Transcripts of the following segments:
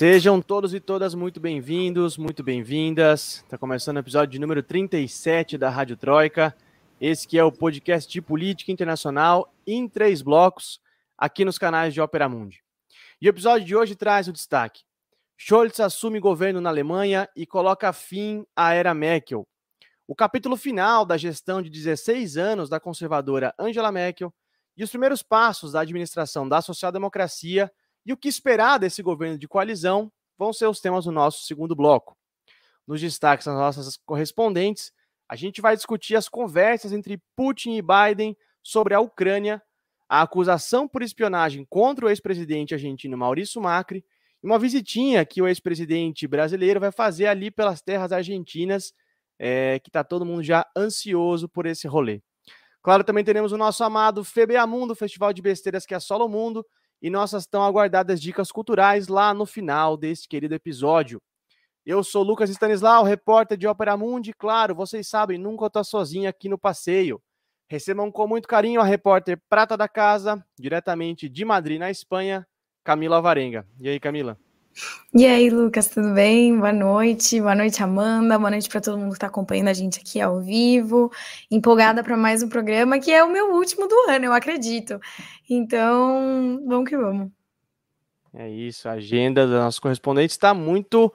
Sejam todos e todas muito bem-vindos, muito bem-vindas. Está começando o episódio número 37 da Rádio Troika. Esse que é o podcast de política internacional em três blocos, aqui nos canais de Opera Mundi. E o episódio de hoje traz o destaque. Scholz assume governo na Alemanha e coloca fim à era Merkel. O capítulo final da gestão de 16 anos da conservadora Angela Merkel e os primeiros passos da administração da social-democracia e o que esperar desse governo de coalizão vão ser os temas do nosso segundo bloco. Nos destaques das nossas correspondentes, a gente vai discutir as conversas entre Putin e Biden sobre a Ucrânia, a acusação por espionagem contra o ex-presidente argentino Maurício Macri e uma visitinha que o ex-presidente brasileiro vai fazer ali pelas terras argentinas, é, que está todo mundo já ansioso por esse rolê. Claro, também teremos o nosso amado FBA Mundo, Festival de Besteiras que assola o mundo, e nossas tão aguardadas dicas culturais lá no final deste querido episódio. Eu sou Lucas Stanislau, repórter de Ópera Mundi. Claro, vocês sabem, nunca estou sozinho aqui no passeio. Recebam com muito carinho a repórter prata da casa, diretamente de Madrid, na Espanha, Camila Varenga. E aí, Camila? E aí, Lucas, tudo bem? Boa noite, boa noite, Amanda, boa noite para todo mundo que está acompanhando a gente aqui ao vivo. Empolgada para mais um programa que é o meu último do ano, eu acredito. Então, vamos que vamos. É isso, a agenda dos nossos correspondentes está muito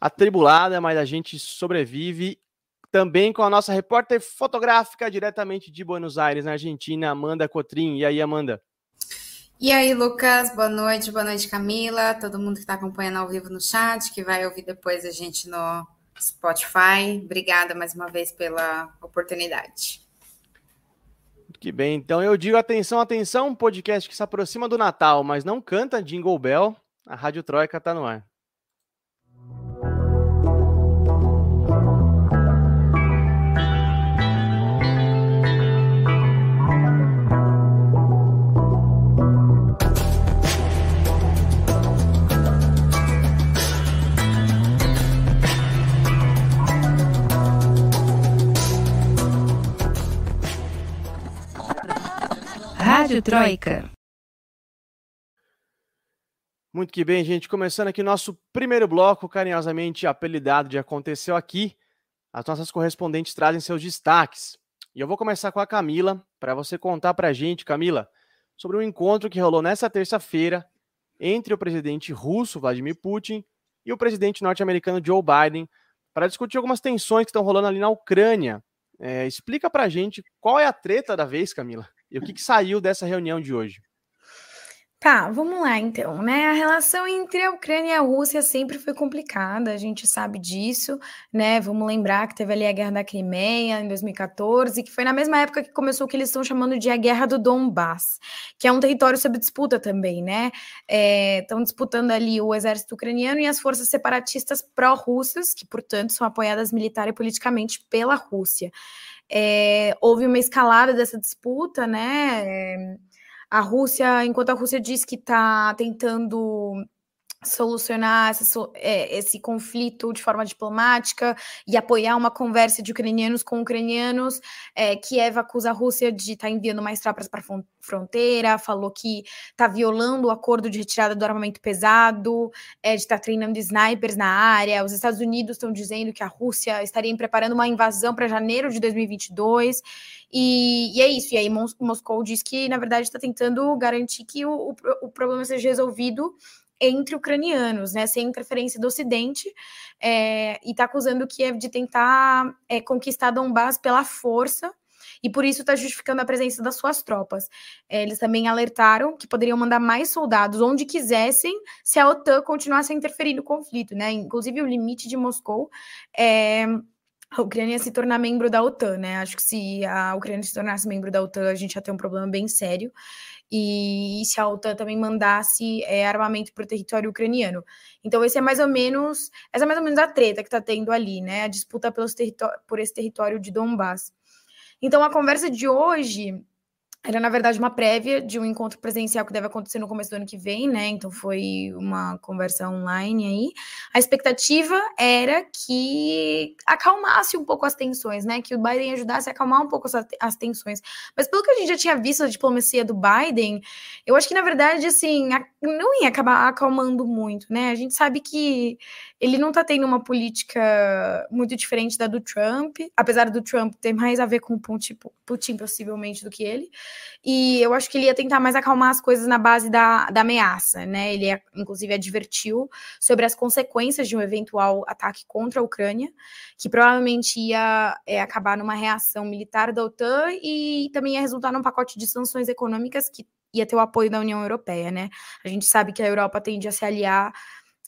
atribulada, mas a gente sobrevive também com a nossa repórter fotográfica diretamente de Buenos Aires, na Argentina, Amanda Cotrim. E aí, Amanda? E aí, Lucas, boa noite, boa noite, Camila, todo mundo que está acompanhando ao vivo no chat, que vai ouvir depois a gente no Spotify. Obrigada mais uma vez pela oportunidade. Que bem, então eu digo atenção, atenção, podcast que se aproxima do Natal, mas não canta Jingle Bell, a Rádio Troika está no ar. Rádio Troika. Muito que bem, gente. Começando aqui nosso primeiro bloco, carinhosamente apelidado de Aconteceu Aqui. As nossas correspondentes trazem seus destaques. E eu vou começar com a Camila, para você contar para a gente, Camila, sobre um encontro que rolou nessa terça-feira entre o presidente russo, Vladimir Putin, e o presidente norte-americano Joe Biden, para discutir algumas tensões que estão rolando ali na Ucrânia. É, explica para a gente qual é a treta da vez, Camila. E o que, que saiu dessa reunião de hoje? Tá, vamos lá então, né? A relação entre a Ucrânia e a Rússia sempre foi complicada, a gente sabe disso, né? Vamos lembrar que teve ali a Guerra da Crimeia em 2014, que foi na mesma época que começou o que eles estão chamando de a Guerra do Donbass, que é um território sob disputa também, né? Estão é, disputando ali o exército ucraniano e as forças separatistas pró-russas, que, portanto, são apoiadas militar e politicamente pela Rússia. É, houve uma escalada dessa disputa, né? É, a Rússia, enquanto a Rússia diz que está tentando solucionar essa, é, esse conflito de forma diplomática e apoiar uma conversa de ucranianos com ucranianos. É, Kiev acusa a Rússia de estar tá enviando mais tropas para a fronteira, falou que está violando o acordo de retirada do armamento pesado, é, de estar tá treinando snipers na área. Os Estados Unidos estão dizendo que a Rússia estaria preparando uma invasão para janeiro de 2022. E, e, é isso. E aí Moscou diz que, na verdade, está tentando garantir que o, o, o problema seja resolvido entre ucranianos, né, sem interferência do Ocidente, é, e está acusando Kiev de tentar é, conquistar Donbass pela força, e por isso está justificando a presença das suas tropas. É, eles também alertaram que poderiam mandar mais soldados onde quisessem se a OTAN continuasse a interferir no conflito, né? Inclusive o limite de Moscou é a Ucrânia se tornar membro da OTAN, né? Acho que se a Ucrânia se tornasse membro da OTAN, a gente ia ter um problema bem sério e se a OTAN também mandasse é, armamento para o território ucraniano. Então, esse é mais ou menos, essa é mais ou menos a treta que está tendo ali, né? A disputa pelos por esse território de Donbass. Então, a conversa de hoje era, na verdade, uma prévia de um encontro presencial que deve acontecer no começo do ano que vem, né? Então foi uma conversa online aí. A expectativa era que acalmasse um pouco as tensões, né? Que o Biden ajudasse a acalmar um pouco as, tensões. Mas pelo que a gente já tinha visto a diplomacia do Biden, eu acho que, na verdade, assim, não ia acabar acalmando muito, né? A gente sabe que ele não tá tendo uma política muito diferente da do Trump, apesar do Trump ter mais a ver com o Putin, Putin possivelmente do que ele. E eu acho que ele ia tentar mais acalmar as coisas na base da, da ameaça, né? Ele, inclusive, advertiu sobre as consequências de um eventual ataque contra a Ucrânia, que provavelmente ia é, acabar numa reação militar da OTAN e também ia resultar num pacote de sanções econômicas que ia ter o apoio da União Europeia, né? A gente sabe que a Europa tende a se aliar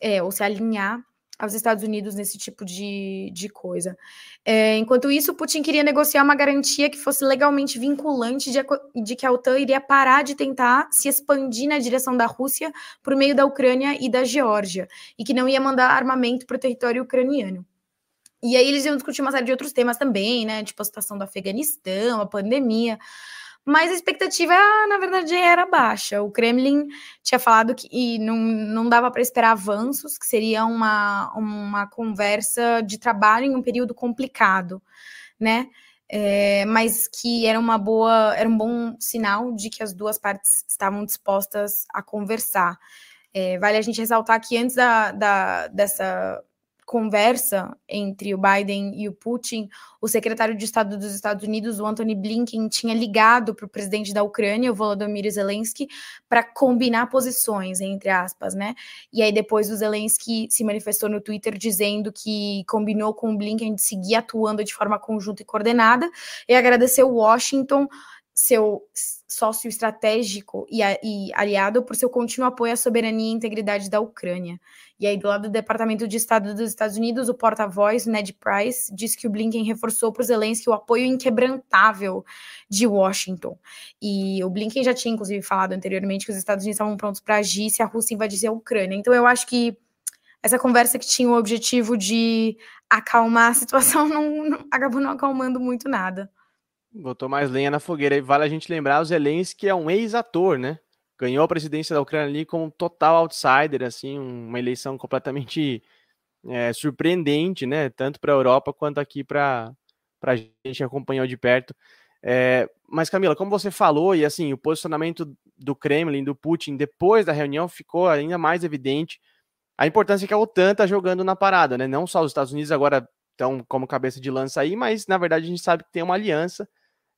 é, ou se alinhar aos Estados Unidos nesse tipo de, de coisa. É, enquanto isso, Putin queria negociar uma garantia que fosse legalmente vinculante de, de, que a OTAN iria parar de tentar se expandir na direção da Rússia por meio da Ucrânia e da Geórgia, e que não ia mandar armamento para o território ucraniano. E aí eles iam discutir uma série de outros temas também, né? Tipo a situação do Afeganistão, a pandemia mas a expectativa, na verdade, era baixa. O Kremlin tinha falado que não, não dava para esperar avanços, que seria uma, uma conversa de trabalho em um período complicado, né? É, mas que era uma boa, era um bom sinal de que as duas partes estavam dispostas a conversar. É, vale a gente ressaltar que antes da, da, dessa conversa entre o Biden e o Putin, o secretário de Estado dos Estados Unidos, o Anthony Blinken, tinha ligado para o presidente da Ucrânia, o Volodymyr Zelensky, para combinar posições, entre aspas, né? E aí depois o Zelensky se manifestou no Twitter dizendo que combinou com o Blinken de seguir atuando de forma conjunta e coordenada e agradeceu Washington seu sócio estratégico e, e, aliado por seu contínuo apoio à soberania e integridade da Ucrânia. E aí, do lado do Departamento de Estado dos Estados Unidos, o porta-voz, Ned Price, disse que o Blinken reforçou para os Zelensky o apoio inquebrantável de Washington. E o Blinken já tinha, inclusive, falado anteriormente que os Estados Unidos estavam prontos para agir se a Rússia invadisse a Ucrânia. Então, eu acho que essa conversa que tinha o objetivo de acalmar a situação não, não acabou não acalmando muito nada. Botou mais lenha na fogueira. E vale a gente lembrar, o Zelensky é um ex-ator, né? Ganhou a presidência da Ucrânia ali como um total outsider, assim, uma eleição completamente é, surpreendente, né? Tanto para a Europa quanto aqui para a gente acompanhar de perto. É, mas, Camila, como você falou, e assim, o posicionamento do Kremlin, do Putin, depois da reunião ficou ainda mais evidente a importância que a OTAN está jogando na parada, né? Não só os Estados Unidos agora estão como cabeça de lança aí, mas na verdade a gente sabe que tem uma aliança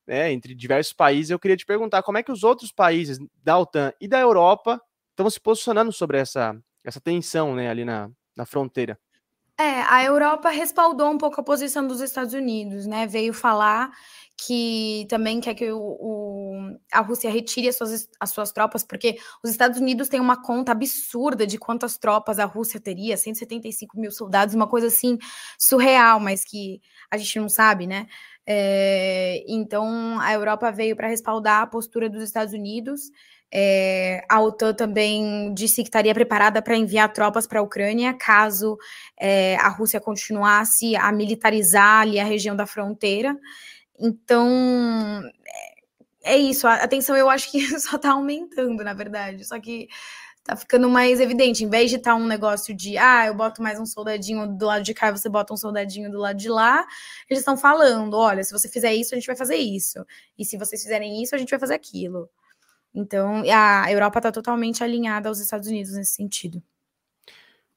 né, entre diversos países. Eu queria te perguntar como é que os outros países da OTAN e da Europa estão se posicionando sobre essa, essa tensão né, ali na, na fronteira. É, a Europa respaldou um pouco a posição dos Estados Unidos, né? Veio falar que também quer que o, o, a Rússia retire as suas, as suas tropas, porque os Estados Unidos têm uma conta absurda de quantas tropas a Rússia teria, 175 mil soldados, uma coisa assim surreal, mas que a gente não sabe, né? É, então a Europa veio para respaldar a postura dos Estados Unidos. É, a OTAN também disse que estaria preparada para enviar tropas para a Ucrânia caso é, a Rússia continuasse a militarizar ali a região da fronteira. Então é, isso, a tensão eu acho que só está aumentando, na verdade. Só que tá ficando mais evidente. Em vez de estar tá um negócio de, ah, eu boto mais um soldadinho do lado de cá, você bota um soldadinho do lado de lá, eles estão falando: olha, se você fizer isso, a gente vai fazer isso. E se vocês fizerem isso, a gente vai fazer aquilo. Então, a Europa está totalmente alinhada aos Estados Unidos nesse sentido.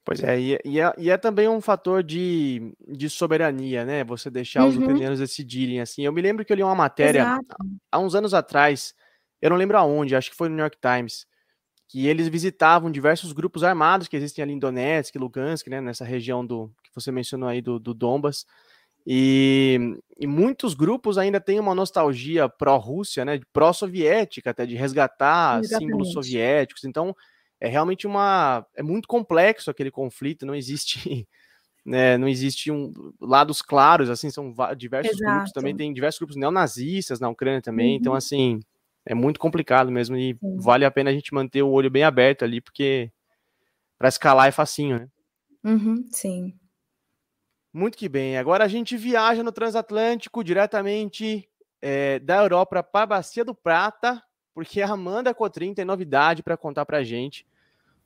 Pois é e, e, é, e é também um fator de, de soberania, né? Você deixar uhum. os ucranianos decidirem assim. Eu me lembro que eu li uma matéria Exato. há uns anos atrás, eu não lembro aonde, acho que foi no New York Times, que eles visitavam diversos grupos armados que existem ali em Donetsk, Lugansk, né, nessa região do que você mencionou aí do, do Donbas, e, e, muitos grupos ainda têm uma nostalgia pró-Rússia, né, pró-soviética, até de resgatar Exatamente. símbolos soviéticos. Então, é realmente uma é muito complexo aquele conflito. Não existe, né, não existe um lados claros. Assim, são diversos Exato. grupos. Também tem diversos grupos neonazistas na Ucrânia também. Então, uhum. Então, assim, é muito complicado mesmo e Sim. vale a pena a gente manter o olho bem aberto ali, porque para escalar é facinho, né? Uhum, sim. Muito que bem. Agora a gente viaja no transatlântico diretamente é, da Europa para a Bacia do Prata, porque a Amanda Cotrim tem novidade para contar para a gente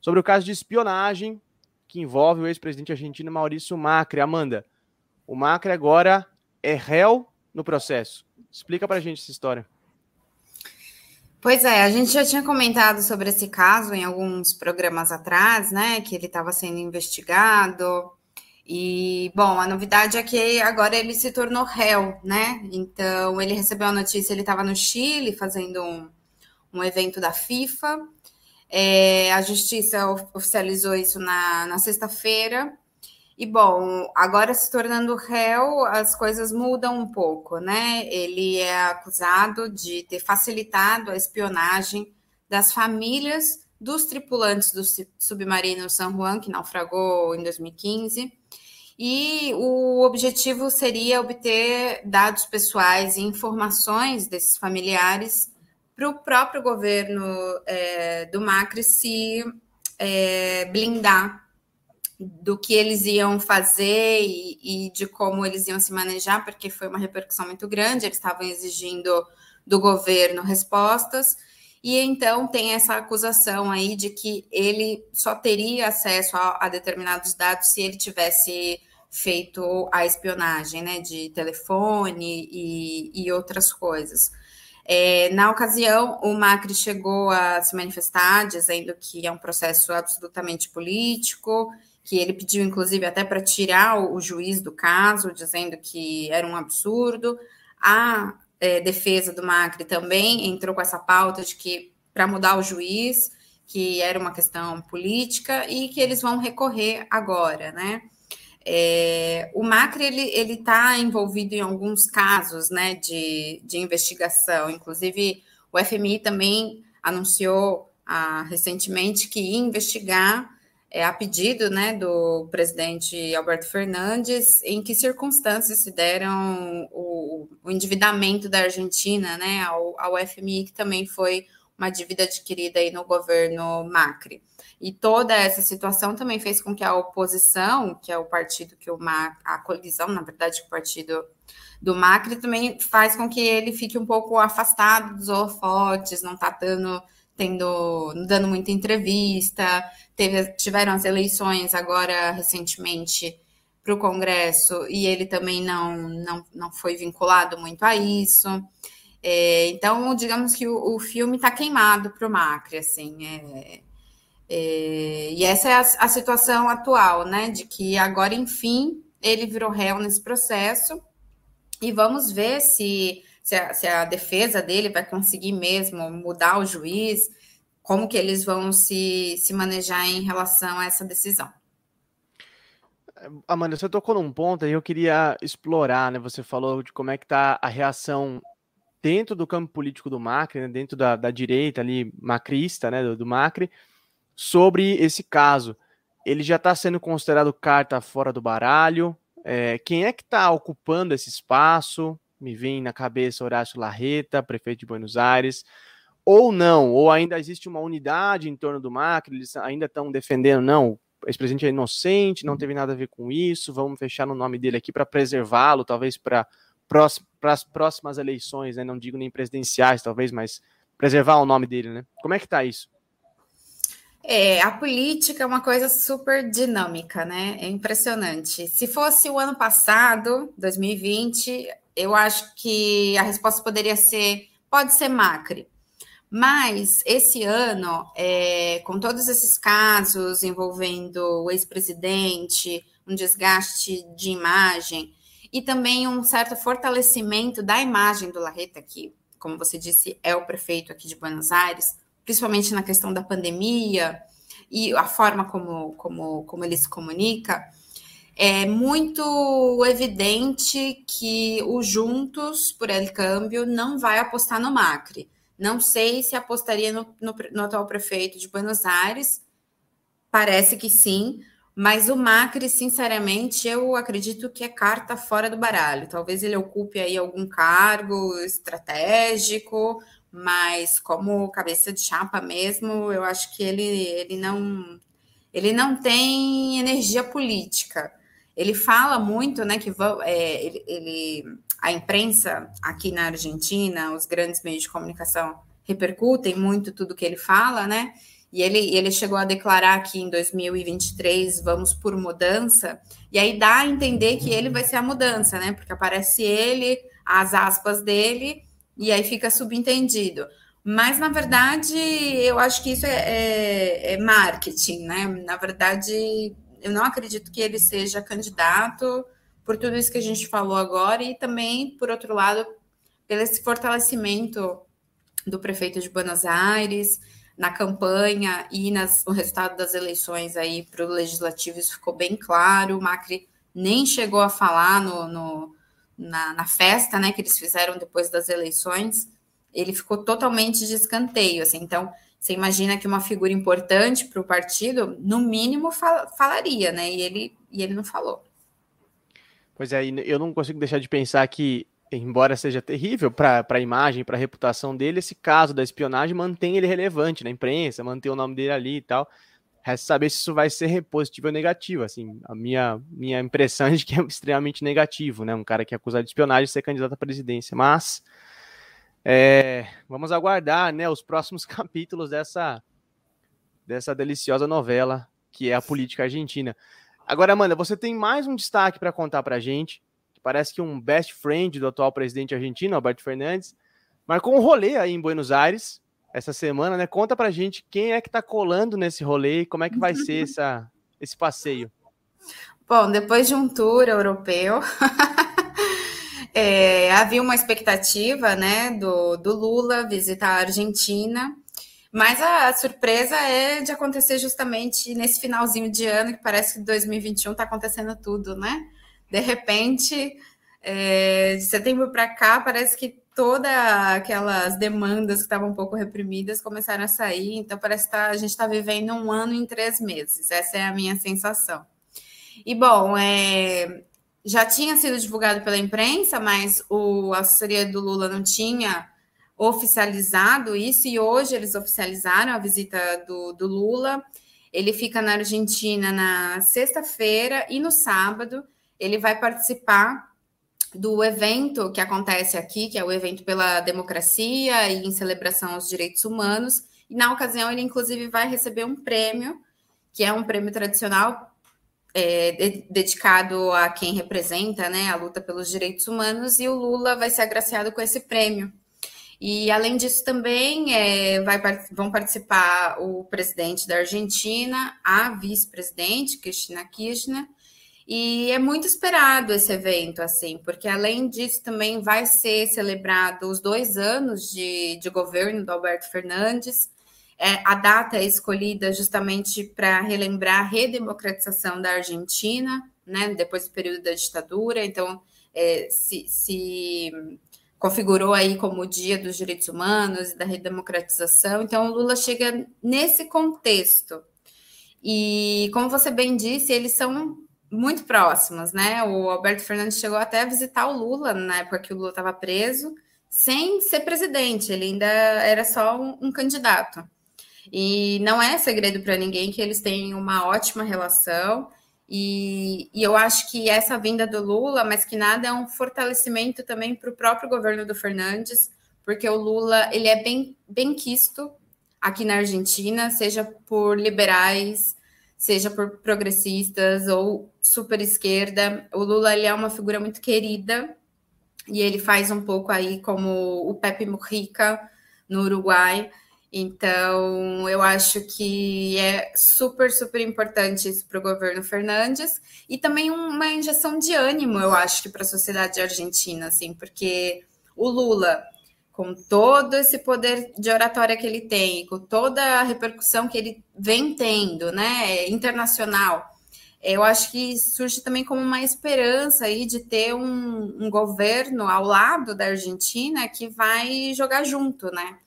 sobre o caso de espionagem que envolve o ex-presidente argentino Maurício Macri. Amanda, o Macri agora é réu no processo. Explica para a gente essa história. Pois é, a gente já tinha comentado sobre esse caso em alguns programas atrás, né? Que ele estava sendo investigado. E, bom, a novidade é que agora ele se tornou réu, né? Então, ele recebeu a notícia, ele estava no Chile fazendo um, um evento da FIFA. É, a justiça oficializou isso na, na sexta-feira. E bom, agora se tornando réu, as coisas mudam um pouco, né? Ele é acusado de ter facilitado a espionagem das famílias dos tripulantes do submarino San Juan, que naufragou em 2015. E o objetivo seria obter dados pessoais e informações desses familiares para o próprio governo é, do Macri se é, blindar do que eles iam fazer e, e, de como eles iam se manejar, porque foi uma repercussão muito grande, eles estavam exigindo do governo respostas, e então tem essa acusação aí de que ele só teria acesso a, a determinados dados se ele tivesse feito a espionagem, né, de telefone e, e outras coisas. É, na ocasião, o Macri chegou a se manifestar, dizendo que é um processo absolutamente político, que ele pediu, inclusive, até para tirar o, juiz do caso, dizendo que era um absurdo. A é, defesa do Macri também entrou com essa pauta de que para mudar o juiz, que era uma questão política e que eles vão recorrer agora, né? É, o Macri ele está envolvido em alguns casos, né, de, de investigação. Inclusive, o FMI também anunciou ah, recentemente que ia investigar é, a pedido né, do presidente Alberto Fernandes, em que circunstâncias se deram o, o endividamento da Argentina né, ao, ao, FMI, que também foi uma dívida adquirida aí no governo Macri. E toda essa situação também fez com que a oposição, que é o partido que o Macri, a colisão, na verdade, o partido do Macri, também faz com que ele fique um pouco afastado dos holofotes, não está dando tendo, dando muita entrevista, teve, tiveram as eleições agora recentemente para o Congresso e ele também não, não, não foi vinculado muito a isso. É, então, digamos que o, o filme está queimado para o Macri, assim, é, é, e essa é a, a, situação atual, né, de que agora, enfim, ele virou réu nesse processo, e vamos ver se se a, se a defesa dele vai conseguir mesmo mudar o juiz, como que eles vão se, se manejar em relação a essa decisão. Amanda, você tocou num ponto aí, eu queria explorar, né? Você falou de como é que está a reação dentro do campo político do Macri, né? dentro da, da direita ali, macrista, né? Do, do Macri, sobre esse caso. Ele já está sendo considerado carta fora do baralho. É, quem é que está ocupando esse espaço? me vem na cabeça Horácio Larreta, prefeito de Buenos Aires, ou não, ou ainda existe uma unidade em torno do Macri, eles ainda estão defendendo, não, o ex-presidente é inocente, não teve nada a ver com isso, vamos fechar no nome dele aqui para preservá-lo, talvez para as próximas eleições, né? não digo nem presidenciais, talvez, mas preservar o nome dele, né? Como é que está isso? É, a política é uma coisa super dinâmica, né? É impressionante. Se fosse o ano passado, 2020, eu acho que a resposta poderia ser: pode ser Macri. Mas esse ano, é, com todos esses casos envolvendo o ex-presidente, um desgaste de imagem e também um certo fortalecimento da imagem do Larreta, que, como você disse, é o prefeito aqui de Buenos Aires, principalmente na questão da pandemia e a forma como, como, como ele se comunica, é muito evidente que o Juntos por El Câmbio não vai apostar no Macri. Não sei se apostaria no, no, no, atual prefeito de Buenos Aires, parece que sim, mas o Macri, sinceramente, eu acredito que é carta fora do baralho. Talvez ele ocupe aí algum cargo estratégico, mas como cabeça de chapa mesmo, eu acho que ele, ele não ele não tem energia política. Ele fala muito, né, que é, ele, ele, a imprensa aqui na Argentina, os grandes meios de comunicação repercutem muito tudo que ele fala, né? E ele, ele chegou a declarar que em 2023 vamos por mudança, e aí dá a entender que ele vai ser a mudança, né? Porque aparece ele, as aspas dele, e aí fica subentendido. Mas, na verdade, eu acho que isso é, é, é marketing, né? Na verdade, eu não acredito que ele seja candidato por tudo isso que a gente falou agora, e também, por outro lado, pelo esse fortalecimento do prefeito de Buenos Aires na campanha e nas, o resultado das eleições aí para o legislativo, isso ficou bem claro. O Macri nem chegou a falar no, no na, na, festa né, que eles fizeram depois das eleições, ele ficou totalmente de escanteio. Assim, então, você imagina que uma figura importante para o partido, no mínimo, fal, falaria, né? E ele, e ele não falou. Pois é, eu não consigo deixar de pensar que embora seja terrível para a imagem, para a reputação dele, esse caso da espionagem mantém ele relevante na imprensa, mantém o nome dele ali e tal. Resta saber se isso vai ser positivo ou negativo. Assim, a minha, minha impressão é de que é extremamente negativo, né? Um cara que é acusado de espionagem ser candidato à presidência. Mas é, vamos aguardar, né, os próximos capítulos dessa dessa deliciosa novela que é a política argentina. Agora, Amanda, você tem mais um destaque para contar para a gente parece que um best friend do atual presidente argentino, Alberto Fernandes, marcou um rolê aí em Buenos Aires essa semana, né? Conta pra gente quem é que tá colando nesse rolê e como é que vai ser essa, esse passeio. Bom, depois de um tour europeu, é, havia uma expectativa, né, do, do Lula visitar a Argentina, mas a, surpresa é de acontecer justamente nesse finalzinho de ano, que parece que 2021 está acontecendo tudo, né? de repente, é, de setembro para cá, parece que todas aquelas demandas que estavam um pouco reprimidas começaram a sair. Então, parece que tá, a gente está vivendo um ano em três meses. Essa é a minha sensação. E, bom, é, já tinha sido divulgado pela imprensa, mas o, a assessoria do Lula não tinha oficializado isso, e hoje eles oficializaram a visita do, do Lula. Ele fica na Argentina na sexta-feira e no sábado ele vai participar do evento que acontece aqui, que é o evento pela democracia e em celebração aos direitos humanos. E na ocasião ele inclusive vai receber um prêmio, que é um prêmio tradicional é, de, dedicado a quem representa né, a luta pelos direitos humanos, e o Lula vai ser agraciado com esse prêmio. E além disso, também é, vai, vão participar o presidente da Argentina, a vice-presidente, Cristina Kirchner, e é muito esperado esse evento, assim, porque além disso também vai ser celebrado os dois anos de, de governo do Alberto Fernandes. É, a data é escolhida justamente para relembrar a redemocratização da Argentina, né, depois do período da ditadura. Então, é, se, se configurou aí como o Dia dos Direitos Humanos e da redemocratização. Então, o Lula chega nesse contexto. E, como você bem disse, eles são muito próximos, né? O Alberto Fernandes chegou até a visitar o Lula na época que o Lula estava preso, sem ser presidente, ele ainda era só um, um candidato. E não é segredo para ninguém que eles têm uma ótima relação. E, e, eu acho que essa vinda do Lula, mas que nada, é um fortalecimento também para o próprio governo do Fernandes, porque o Lula ele é bem, bem quisto aqui na Argentina, seja por liberais, seja por progressistas ou super esquerda. O Lula ele é uma figura muito querida e ele faz um pouco aí como o Pepe Mujica no Uruguai. Então, eu acho que é super, super importante isso para o governo Fernandes e também uma injeção de ânimo, eu acho que para a sociedade argentina, assim, porque o Lula com todo esse poder de oratória que ele tem, com toda a repercussão que ele vem tendo, né, internacional, eu acho que surge também como uma esperança aí de ter um, um governo ao lado da Argentina que vai jogar junto, né?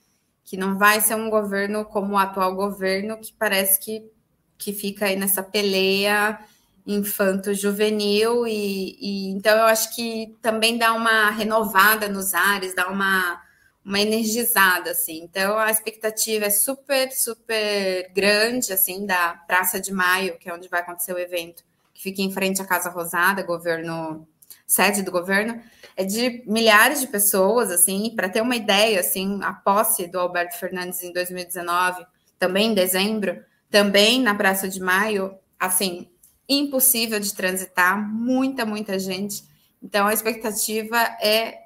Que não vai ser um governo como o atual governo, que parece que, que fica aí nessa peleia infanto-juvenil, e, e então eu acho que também dá uma renovada nos ares, dá uma uma energizada, assim. Então, a expectativa é super, super grande, assim, da Praça de Maio, que é onde vai acontecer o evento, que fica em frente à Casa Rosada, governo sede do governo, é de milhares de pessoas, assim, para ter uma ideia, assim, a posse do Alberto Fernandes em 2019, também em dezembro, também na Praça de Maio, assim, impossível de transitar, muita, muita gente. Então, a expectativa é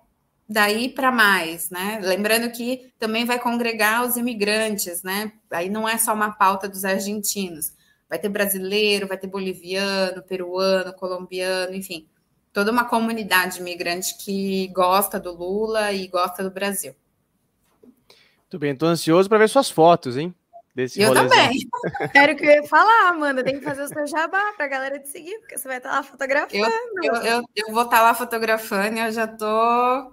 daí para mais, né? Lembrando que também vai congregar os imigrantes, né? Aí não é só uma pauta dos argentinos, vai ter brasileiro, vai ter boliviano, peruano, colombiano, enfim, toda uma comunidade imigrante que gosta do Lula e gosta do Brasil. Muito bem, estou ansioso para ver suas fotos, hein? Desse eu também. Era o que eu ia falar, Amanda. Tem que fazer o seu jabá para a galera te seguir, porque você vai estar lá fotografando. Eu, eu, eu, eu vou estar lá fotografando e eu já tô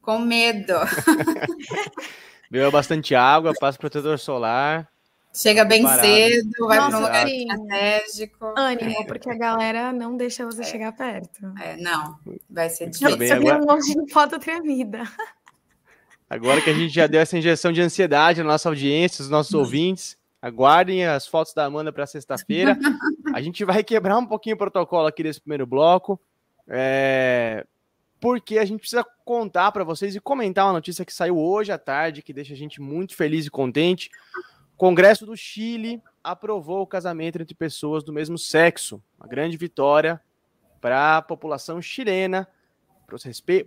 com medo. Beba bastante água, passa protetor solar. Chega bem parado. cedo, vai para um lugar sim. estratégico. Ânimo, é. porque a galera não deixa você é. chegar perto. É, não, vai ser difícil. Bem, agora... um foto tremida. Agora que a gente já deu essa injeção de ansiedade na nossa audiência, os nossos ouvintes, aguardem as fotos da Amanda para sexta-feira. A gente vai quebrar um pouquinho o protocolo aqui desse primeiro bloco. É, porque a gente precisa contar para vocês e comentar uma notícia que saiu hoje à tarde, que deixa a gente muito feliz e contente. Congresso do Chile aprovou o casamento entre pessoas do mesmo sexo. Uma grande vitória para a população chilena, para o respe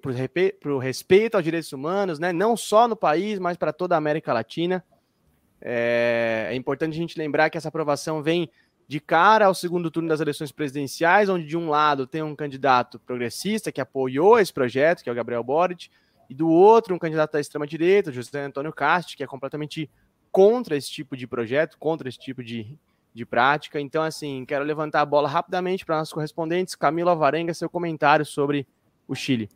respeito aos direitos humanos, né? não só no país, mas para toda a América Latina. É, é importante a gente lembrar que essa aprovação vem de cara ao segundo turno das eleições presidenciais, onde de um lado tem um candidato progressista que apoiou esse projeto, que é o Gabriel Boric, e do outro um candidato da extrema-direita, José Antônio Castro, que é completamente contra esse tipo de projeto, contra esse tipo de, de prática. Então, assim, quero levantar a bola rapidamente para nossos correspondentes. Camila Alvarenga, seu comentário sobre o Chile.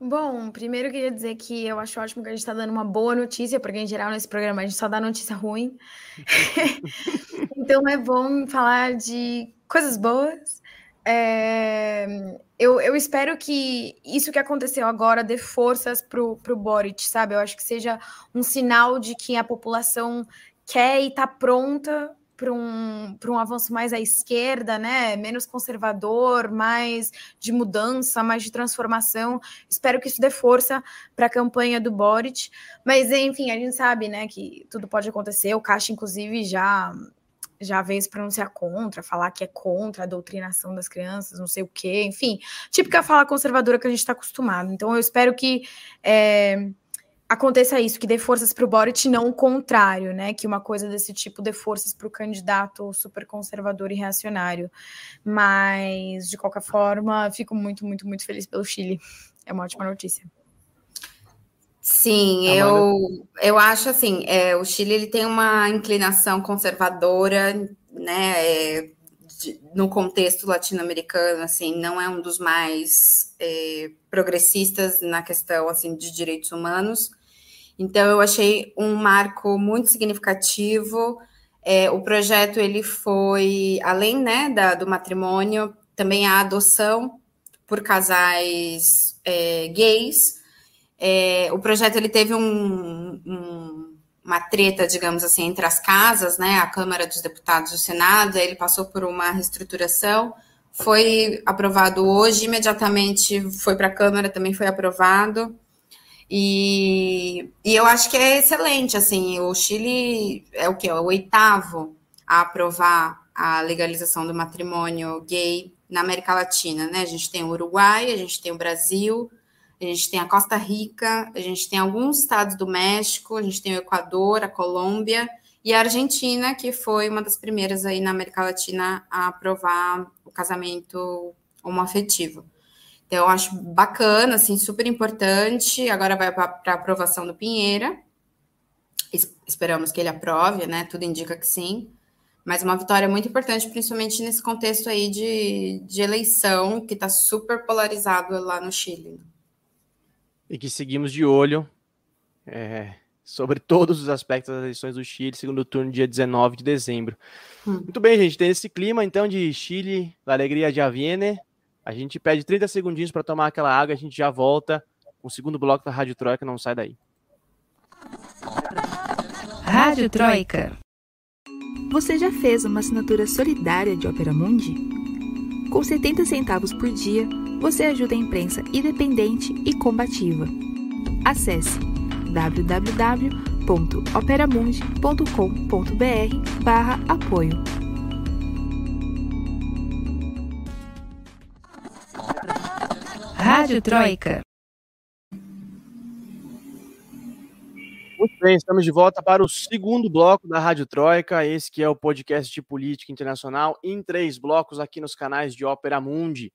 Bom, primeiro eu queria dizer que eu acho ótimo que a gente está dando uma boa notícia, porque em geral nesse programa a gente só dá notícia ruim. então é bom falar de coisas boas. É... Eu, eu espero que isso que aconteceu agora dê forças para o Boric, sabe? Eu acho que seja um sinal de que a população quer e está pronta para um, um avanço mais à esquerda, né? Menos conservador, mais de mudança, mais de transformação. Espero que isso dê força para a campanha do Boric. Mas, enfim, a gente sabe, né, que tudo pode acontecer. O Caixa, inclusive, já já veio se pronunciar contra, falar que é contra a doutrinação das crianças, não sei o quê, enfim, típica fala conservadora que a gente está acostumado. Então, eu espero que é, aconteça isso, que dê forças para o Boric, não o contrário, né? Que uma coisa desse tipo dê forças para o candidato super conservador e reacionário. Mas, de qualquer forma, fico muito, muito, muito feliz pelo Chile. É uma ótima notícia. Sim, eu, eu acho assim, é, o Chile ele tem uma inclinação conservadora, né? É, de, no contexto latino-americano, assim, não é um dos mais é, progressistas na questão assim de direitos humanos. Então, eu achei um marco muito significativo. É, o projeto ele foi além né, da, do matrimônio, também a adoção por casais é, gays. É, o projeto ele teve um, um, uma treta, digamos assim, entre as casas, né, a Câmara dos Deputados e o Senado. Ele passou por uma reestruturação, foi aprovado hoje, imediatamente foi para a Câmara, também foi aprovado. E, e eu acho que é excelente, assim, o Chile é o que? É o oitavo a aprovar a legalização do matrimônio gay na América Latina, né? A gente tem o Uruguai, a gente tem o Brasil, a gente tem a Costa Rica, a gente tem alguns estados do México, a gente tem o Equador, a Colômbia e a Argentina, que foi uma das primeiras aí na América Latina a aprovar o casamento homoafetivo. Então, eu acho bacana, assim, super importante. Agora vai para a aprovação do Pinheira. Es esperamos que ele aprove, né? Tudo indica que sim. Mas uma vitória muito importante, principalmente nesse contexto aí de, de eleição, que está super polarizado lá no Chile. E que seguimos de olho é, sobre todos os aspectos das eleições do Chile, segundo turno, dia 19 de dezembro. Hum. Muito bem, gente. Tem esse clima, então, de Chile, da alegria de Aviene. A gente pede 30 segundinhos para tomar aquela água, a gente já volta com o segundo bloco da Rádio Troika, não sai daí. Rádio Troika. Você já fez uma assinatura solidária de Opera Mundi? Com 70 centavos por dia, você ajuda a imprensa independente e combativa. Acesse www.operamundi.com.br/apoio. Rádio Troika. Muito bem, estamos de volta para o segundo bloco da Rádio Troika, esse que é o podcast de política internacional em três blocos aqui nos canais de Ópera Mundi.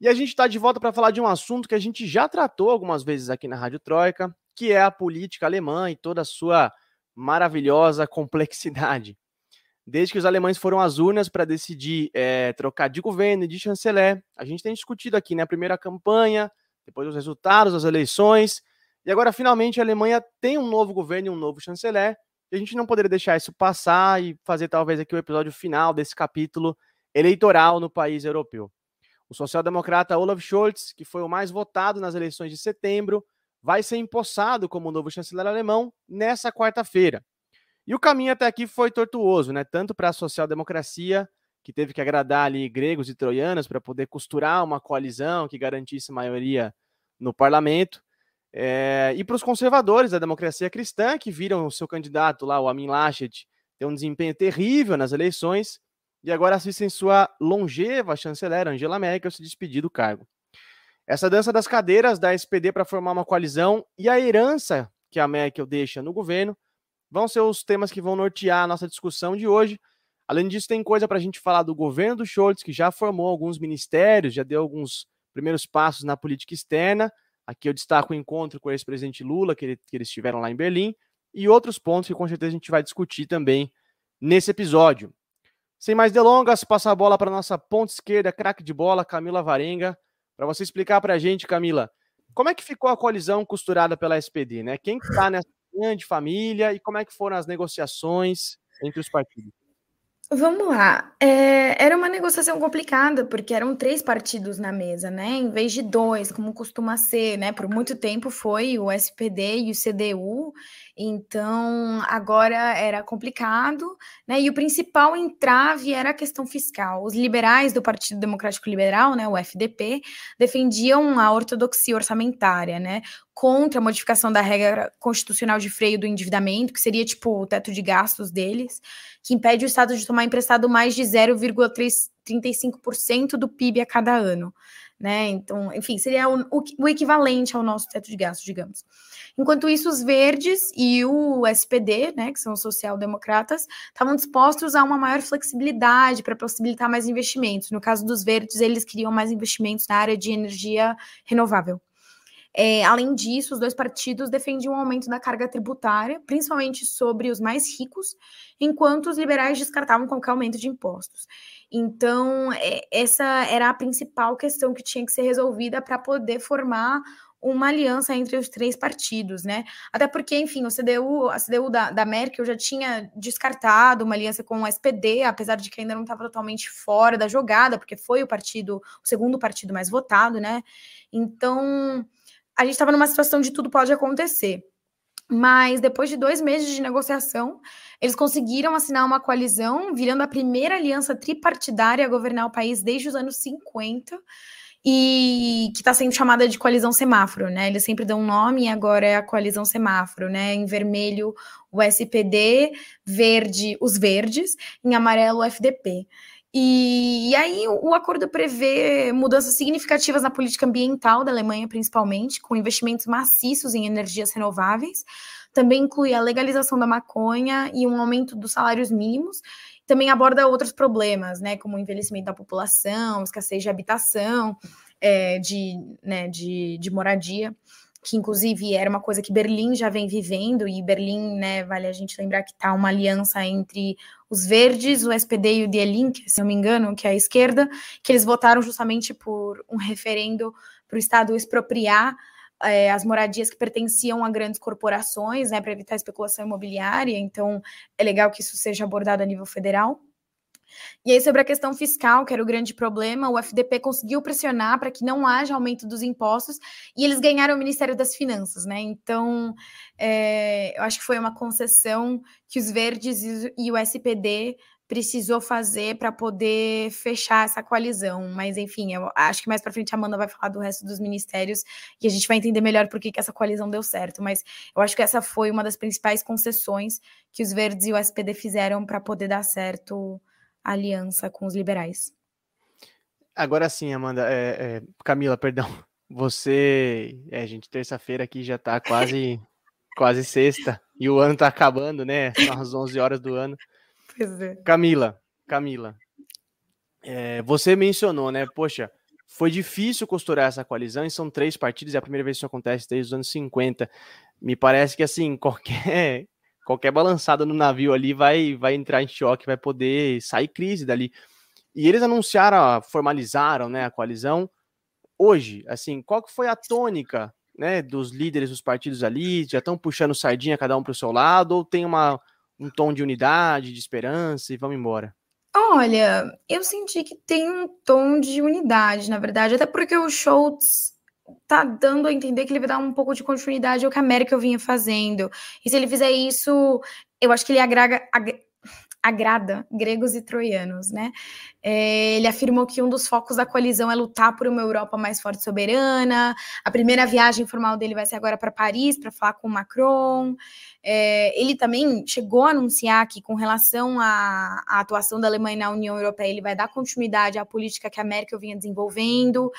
E a gente está de volta para falar de um assunto que a gente já tratou algumas vezes aqui na Rádio Troika, que é a política alemã e toda a sua maravilhosa complexidade. Desde que os alemães foram às urnas para decidir é, trocar de governo e de chanceler, a gente tem discutido aqui, né? A primeira campanha, depois os resultados das eleições, e agora finalmente a Alemanha tem um novo governo e um novo chanceler, e a gente não poderia deixar isso passar e fazer talvez aqui o episódio final desse capítulo eleitoral no país europeu. O social-democrata Olaf Scholz, que foi o mais votado nas eleições de setembro, vai ser empossado como novo chanceler alemão nessa quarta-feira. E o caminho até aqui foi tortuoso, né? Tanto para a social-democracia, que teve que agradar ali gregos e troianos para poder costurar uma coalizão que garantisse maioria no parlamento, é, e para os conservadores da democracia cristã, que viram o seu candidato lá, o Amin Laschet, ter um desempenho terrível nas eleições, e agora assistem sua longeva chanceler Angela Merkel se despedir do cargo. Essa dança das cadeiras da SPD para formar uma coalizão e a herança que a Merkel deixa no governo vão ser os temas que vão nortear a nossa discussão de hoje. Além disso, tem coisa para a gente falar do governo do Scholz, que já formou alguns ministérios, já deu alguns primeiros passos na política externa. Aqui eu destaco o encontro com o ex-presidente Lula, que, ele, que eles tiveram lá em Berlim, e outros pontos que com certeza a gente vai discutir também nesse episódio. Sem mais delongas, passa a bola para nossa ponta esquerda, craque de bola, Camila Varenga, para você explicar para a gente, Camila, como é que ficou a coalizão costurada pela SPD, né? Quem está nessa grande família e como é que foram as negociações entre os partidos? Vamos lá. É, era uma negociação complicada, porque eram três partidos na mesa, né? Em vez de dois, como costuma ser, né? Por muito tempo foi o SPD e o CDU, então agora era complicado, né? E o principal entrave era a questão fiscal. Os liberais do Partido Democrático Liberal, né? O FDP, defendiam a ortodoxia orçamentária, né? Contra a modificação da regra constitucional de freio do endividamento, que seria tipo o teto de gastos deles que impede o Estado de tomar emprestado mais de 0,35% do PIB a cada ano. Né? Então, enfim, seria o, o, equivalente ao nosso teto de gastos, digamos. Enquanto isso, os verdes e o SPD, né, que são os social-democratas, estavam dispostos a uma maior flexibilidade para possibilitar mais investimentos. No caso dos verdes, eles queriam mais investimentos na área de energia renovável. É, além disso, os dois partidos defendiam um aumento da carga tributária, principalmente sobre os mais ricos, enquanto os liberais descartavam qualquer aumento de impostos. Então, é, essa era a principal questão que tinha que ser resolvida para poder formar uma aliança entre os três partidos, né? Até porque, enfim, o CDU, a CDU da, da Merkel já tinha descartado uma aliança com o SPD, apesar de que ainda não estava totalmente fora da jogada, porque foi o partido, o segundo partido mais votado, né? Então, a gente estava numa situação de tudo pode acontecer. Mas depois de dois meses de negociação, eles conseguiram assinar uma coalizão, virando a primeira aliança tripartidária a governar o país desde os anos 50, e que está sendo chamada de coalizão semáforo, né? Eles sempre dão um nome e agora é a coalizão semáforo, né? Em vermelho, o SPD, verde, os verdes, em amarelo, o FDP. E, e, aí o, acordo prevê mudanças significativas na política ambiental da Alemanha, principalmente, com investimentos maciços em energias renováveis. Também inclui a legalização da maconha e um aumento dos salários mínimos. Também aborda outros problemas, né, como o envelhecimento da população, escassez de habitação, é, de, né, de, de moradia que inclusive era uma coisa que Berlim já vem vivendo, e Berlim, né, vale a gente lembrar que está uma aliança entre os verdes, o SPD e o Die Linke, se não me engano, que é a esquerda, que eles votaram justamente por um referendo para o Estado expropriar é, as moradias que pertenciam a grandes corporações, né, para evitar especulação imobiliária, então é legal que isso seja abordado a nível federal. E aí, sobre a questão fiscal, que era o grande problema, o FDP conseguiu pressionar para que não haja aumento dos impostos e eles ganharam o Ministério das Finanças, né? Então, é, eu acho que foi uma concessão que os verdes e o SPD precisou fazer para poder fechar essa coalizão. Mas, enfim, eu acho que mais para frente a Amanda vai falar do resto dos ministérios e a gente vai entender melhor por que, que essa coalizão deu certo. Mas eu acho que essa foi uma das principais concessões que os Verdes e o SPD fizeram para poder dar certo aliança com os liberais. Agora sim, Amanda, é, é, Camila, perdão. Você, é, gente, terça-feira aqui já está quase, quase sexta e o ano está acabando, né? São as 11 horas do ano. É. Camila, Camila, é, você mencionou, né? Poxa, foi difícil costurar essa coalizão e são três partidos, é a primeira vez que isso acontece desde os anos 50. Me parece que, assim, qualquer, qualquer balançada no navio ali vai, vai entrar em choque, vai poder sair crise dali. E eles anunciaram, formalizaram né, a coalizão hoje. Assim, qual que foi a tônica né, dos líderes dos partidos ali? Já estão puxando sardinha cada um para o seu lado ou tem uma um tom de unidade, de esperança e vamos embora? Olha, eu senti que tem um tom de unidade, na verdade, até porque o Schultz tá dando a entender que ele vai dar um pouco de continuidade ao que a América vinha fazendo. E se ele fizer isso, eu acho que ele agrega, agrada gregos e troianos, né? É, ele afirmou que um dos focos da coalizão é lutar por uma Europa mais forte e soberana. A primeira viagem formal dele vai ser agora para Paris para falar com o Macron. É, ele também chegou a anunciar que, com relação à, à, atuação da Alemanha na União Europeia, ele vai dar continuidade à política que a Merkel vinha desenvolvendo.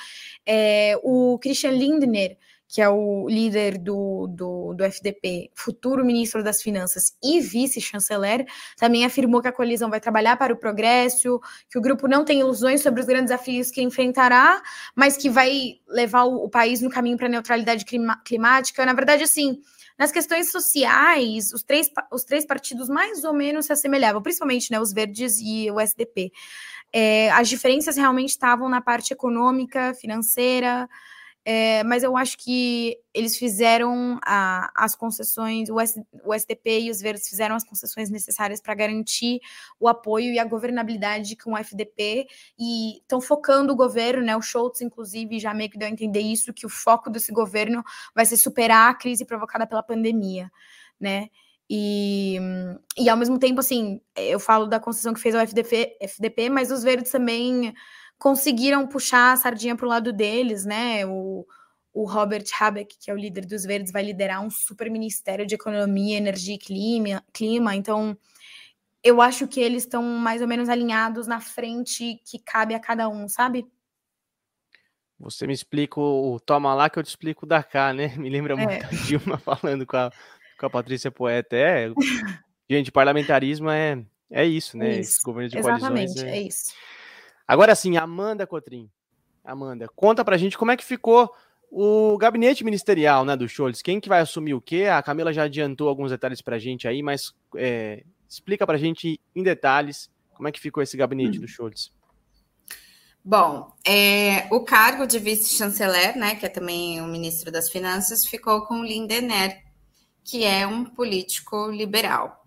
É, o Christian Lindner que é o líder do, do, do FDP, futuro ministro das Finanças e vice-chanceler, também afirmou que a coalizão vai trabalhar para o progresso, que o grupo não tem ilusões sobre os grandes desafios que enfrentará, mas que vai levar o, o país no caminho para a neutralidade clima, climática. Na verdade, assim, nas questões sociais, os três, os três partidos mais ou menos se assemelhavam, principalmente né, os verdes e o SDP. É, as diferenças realmente estavam na parte econômica, financeira, é, mas eu acho que eles fizeram a, as concessões, o, S, o SDP e os Verdes fizeram as concessões necessárias para garantir o apoio e a governabilidade com o FDP e estão focando o governo, né? O Schultz, inclusive, já meio que deu a entender isso, que o foco desse governo vai ser superar a crise provocada pela pandemia, né? E, e ao mesmo tempo, assim, eu falo da concessão que fez o FDP, FDP mas os verdes também conseguiram puxar a sardinha para o lado deles, né? O, o Robert Habeck, que é o líder dos Verdes, vai liderar um super ministério de economia, energia e clima. clima. Então, eu acho que eles estão mais ou menos alinhados na frente que cabe a cada um, sabe? Você me explica o toma lá que eu te explico da cá, né? Me lembra muito é. a Dilma falando com a, com a Patrícia Poeta. É, gente, parlamentarismo é, é isso, né? Isso. Esse governo de Exatamente, coalizões. É... é isso. Agora sim, Amanda Cotrim. Amanda, conta pra gente como é que ficou o gabinete ministerial né, do Scholz. Quem que vai assumir o quê? A Camila já adiantou alguns detalhes pra gente aí, mas é, explica pra gente em detalhes como é que ficou esse gabinete do Scholz. Bom, é, o cargo de vice-chanceler, né, que é também o ministro das Finanças, ficou com Lindener, que é um político liberal.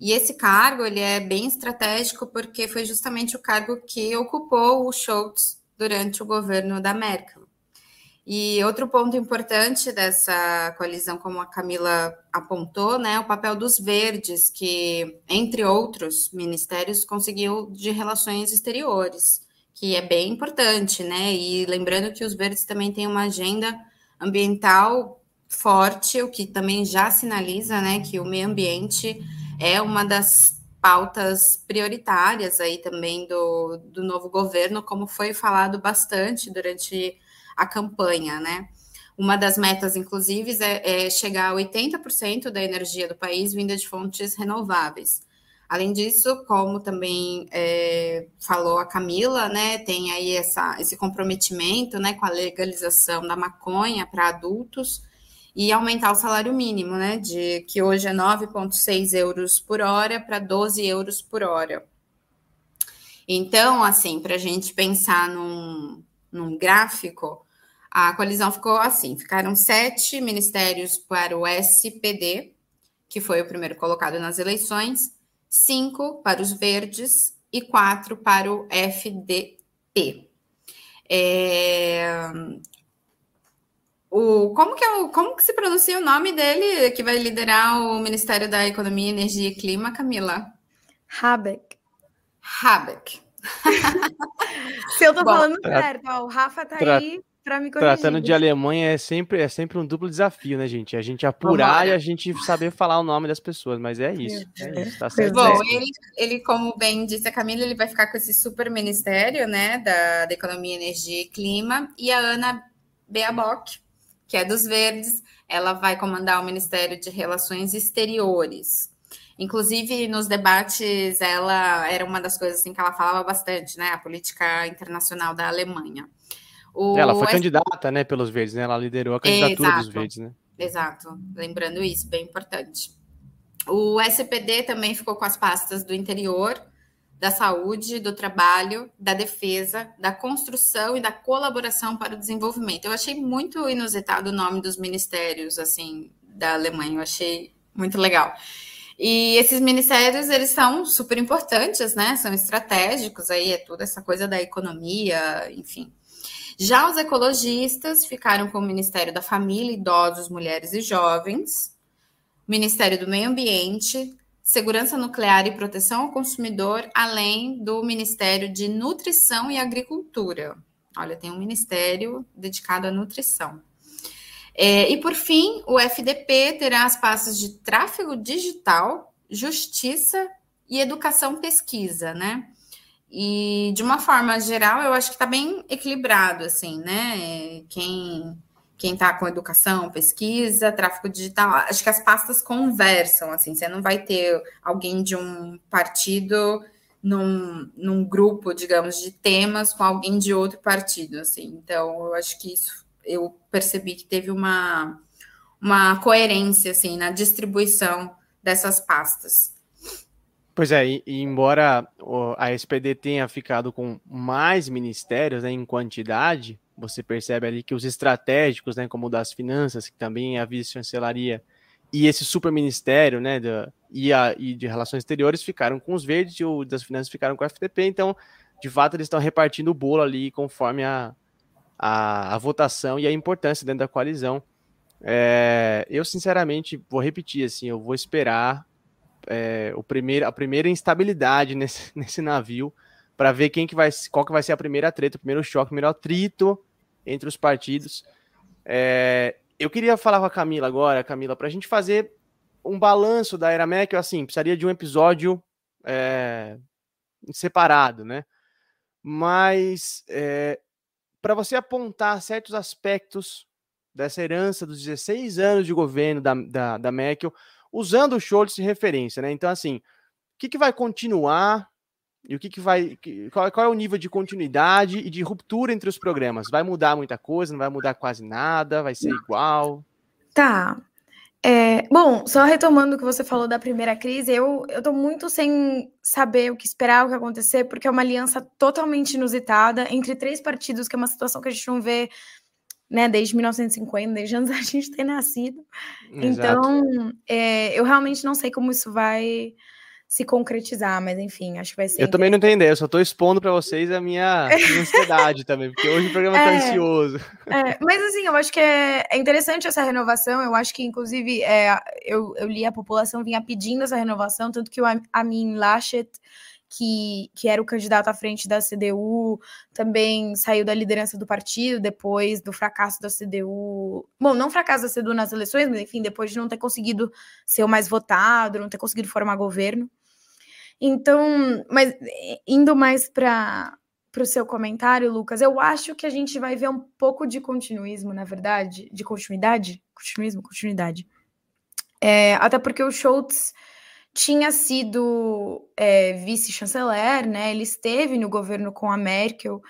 E esse cargo ele é bem estratégico porque foi justamente o cargo que ocupou o Schultz durante o governo da Merkel. E outro ponto importante dessa coalizão, como a Camila apontou, né, o papel dos verdes, que, entre outros ministérios, conseguiu de relações exteriores, que é bem importante, né? E lembrando que os verdes também têm uma agenda ambiental forte, o que também já sinaliza, né, que o meio ambiente é uma das pautas prioritárias aí também do, do novo governo, como foi falado bastante durante a campanha, né? Uma das metas, inclusive, é, é chegar a 80% da energia do país vinda de fontes renováveis. Além disso, como também é, falou a Camila, né, tem aí essa, esse comprometimento né, com a legalização da maconha para adultos, e aumentar o salário mínimo, né? De que hoje é 9,6 euros por hora para 12 euros por hora. Então, assim, para a gente pensar num, num gráfico, a coalizão ficou assim: ficaram sete ministérios para o SPD, que foi o primeiro colocado nas eleições, cinco para os verdes e quatro para o FDP. É, o, como, que é o, como que se pronuncia o nome dele que vai liderar o Ministério da Economia, Energia e Clima, Camila? Habeck. Habeck. Se eu tô Bom, falando certo, ó, o Rafa tá aí para me corrigir. Tratando de Alemanha é sempre, é sempre um duplo desafio, né, gente? A gente apurar e a gente saber falar o nome das pessoas, mas é isso. É isso tá certo. Bom, ele, ele, como bem disse a Camila, ele vai ficar com esse super ministério, né, da, da Economia, Energia e Clima, e a Ana Beabock, que é dos Verdes, ela vai comandar o Ministério de Relações Exteriores. Inclusive, nos debates, ela era uma das coisas assim, que ela falava bastante, né? A política internacional da Alemanha. O ela foi S... candidata, né, pelos Verdes, né? Ela liderou a candidatura Exato. dos Verdes, né? Exato, lembrando isso, bem importante. O SPD também ficou com as pastas do interior, da saúde, do trabalho, da defesa, da construção e da colaboração para o desenvolvimento. Eu achei muito inusitado o nome dos ministérios, assim, da Alemanha. Eu achei muito legal. E esses ministérios, eles são super importantes, né? São estratégicos, aí é toda essa coisa da economia, enfim. Já os ecologistas ficaram com o Ministério da Família, Idosos, Mulheres e Jovens, Ministério do Meio Ambiente, Segurança Nuclear e Proteção ao Consumidor, além do Ministério de Nutrição e Agricultura. Olha, tem um ministério dedicado à nutrição. É, e por fim, o FDP terá as pastas de tráfego digital, justiça e educação pesquisa, né? E de uma forma geral, eu acho que está bem equilibrado, assim, né? Quem quem está com educação, pesquisa, tráfego digital, acho que as pastas conversam, assim, você não vai ter alguém de um partido num, num grupo, digamos, de temas com alguém de outro partido, assim. Então, eu acho que isso eu percebi que teve uma, uma coerência, assim, na distribuição dessas pastas. Pois é, e, e embora a SPD tenha ficado com mais ministérios né, em quantidade, você percebe ali que os estratégicos, né, como o das finanças, que também é a vice-chancelaria, e esse super ministério, né, da, e, a, e de relações exteriores ficaram com os verdes e o das finanças ficaram com o FTP, então, de fato, eles estão repartindo o bolo ali conforme a, a, a votação e a importância dentro da coalizão. É, eu, sinceramente, vou repetir, assim, eu vou esperar é, o primeiro, a primeira instabilidade nesse, nesse navio para ver quem que vai, qual que vai ser a primeira treta, o primeiro choque, o primeiro atrito entre os partidos. É, eu queria falar com a Camila agora, Camila, para a gente fazer um balanço da era Merkel, assim, precisaria de um episódio é, separado, né? Mas é, para você apontar certos aspectos dessa herança dos 16 anos de governo da, da, da Merkel, usando o Scholz de referência, né? Então, assim, o que, que vai continuar e o que, que vai. Qual, qual, é o nível de continuidade e de ruptura entre os programas? Vai mudar muita coisa? Não vai mudar quase nada? Vai ser igual? Tá. É, bom, só retomando o que você falou da primeira crise, eu, eu tô muito sem saber o que esperar, o que acontecer, porque é uma aliança totalmente inusitada entre três partidos, que é uma situação que a gente não vê né, desde 1950, desde antes da gente ter nascido. Exato. Então, é, eu realmente não sei como isso vai se concretizar, mas enfim, acho que vai ser. Eu também não tenho ideia, eu só estou expondo para vocês a minha, minha ansiedade também, porque hoje o programa está é, ansioso. É, mas assim, eu acho que é, é, interessante essa renovação, eu acho que inclusive é, eu, eu li a população vinha pedindo essa renovação, tanto que o Amin Laschet que, que era o candidato à frente da CDU, também saiu da liderança do partido depois do fracasso da CDU. Bom, não fracasso da CDU nas eleições, mas enfim, depois de não ter conseguido ser o mais votado, não ter conseguido formar governo. Então, mas indo mais para para o seu comentário, Lucas, eu acho que a gente vai ver um pouco de continuismo, na verdade, de continuidade, continuismo, continuidade. É, até porque o Schultz tinha sido é, vice-chanceler, né? Ele esteve no governo com a Merkel.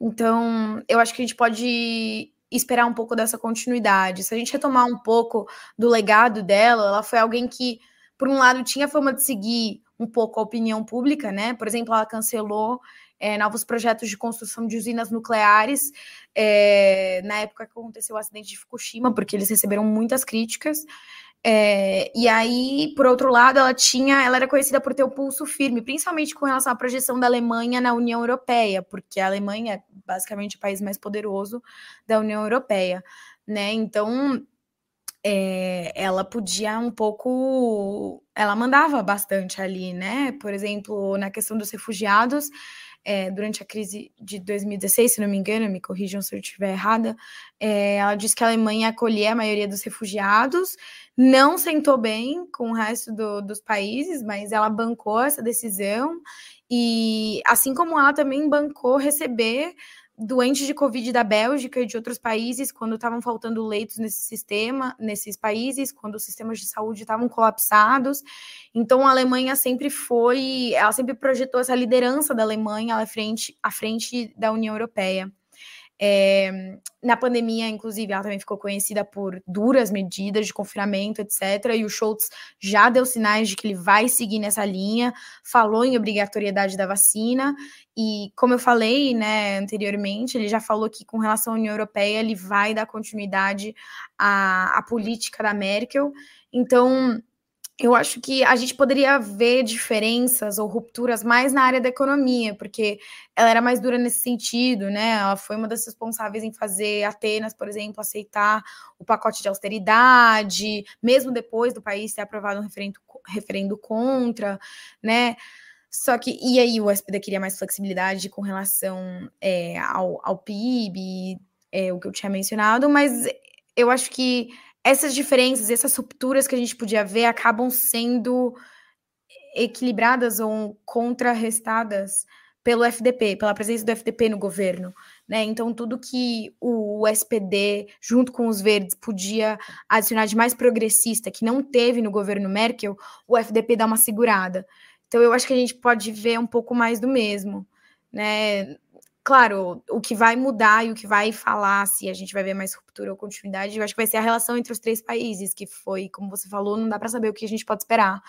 Então, eu acho que a gente pode esperar um pouco dessa continuidade. Se a gente retomar um pouco do legado dela, ela foi alguém que, por um lado, tinha fama de seguir um pouco a opinião pública, né? Por exemplo, ela cancelou é, novos projetos de construção de usinas nucleares é, na época que aconteceu o acidente de Fukushima, porque eles receberam muitas críticas. É, e aí, por outro lado, ela tinha, ela era conhecida por ter o pulso firme, principalmente com relação à projeção da Alemanha na União Europeia, porque a Alemanha é basicamente o país mais poderoso da União Europeia, né? Então, é, ela podia um pouco ela mandava bastante ali, né? Por exemplo, na questão dos refugiados, é, durante a crise de 2016, se não me engano, me corrijam se eu estiver errada, é, ela disse que a Alemanha ia acolher a maioria dos refugiados, não sentou bem com o resto do, dos países, mas ela bancou essa decisão, e assim como ela também bancou receber doentes de Covid da Bélgica e de outros países, quando estavam faltando leitos nesse sistema, nesses países, quando os sistemas de saúde estavam colapsados. Então a Alemanha sempre foi, ela sempre projetou essa liderança da Alemanha à frente, à frente da União Europeia. É, na pandemia, inclusive, ela também ficou conhecida por duras medidas de confinamento, etc. E o Schultz já deu sinais de que ele vai seguir nessa linha, falou em obrigatoriedade da vacina. E, como eu falei né, anteriormente, ele já falou que, com relação à União Europeia, ele vai dar continuidade à, à política da Merkel. Então, eu acho que a gente poderia ver diferenças ou rupturas mais na área da economia, porque ela era mais dura nesse sentido, né? Ela foi uma das responsáveis em fazer Atenas, por exemplo, aceitar o pacote de austeridade, mesmo depois do país ter aprovado um referendo, referendo contra, né? Só que, e aí o SPD queria mais flexibilidade com relação é, ao, ao PIB, é, o que eu tinha mencionado, mas eu acho que essas diferenças, essas rupturas que a gente podia ver acabam sendo equilibradas ou contrarrestadas pelo FDP, pela presença do FDP no governo, né? Então tudo que o SPD junto com os verdes podia adicionar de mais progressista que não teve no governo Merkel, o FDP dá uma segurada. Então eu acho que a gente pode ver um pouco mais do mesmo, né? Claro, o que vai mudar e o que vai falar se a gente vai ver mais ruptura ou continuidade, eu acho que vai ser a relação entre os três países, que foi, como você falou, não dá para saber o que a gente pode esperar.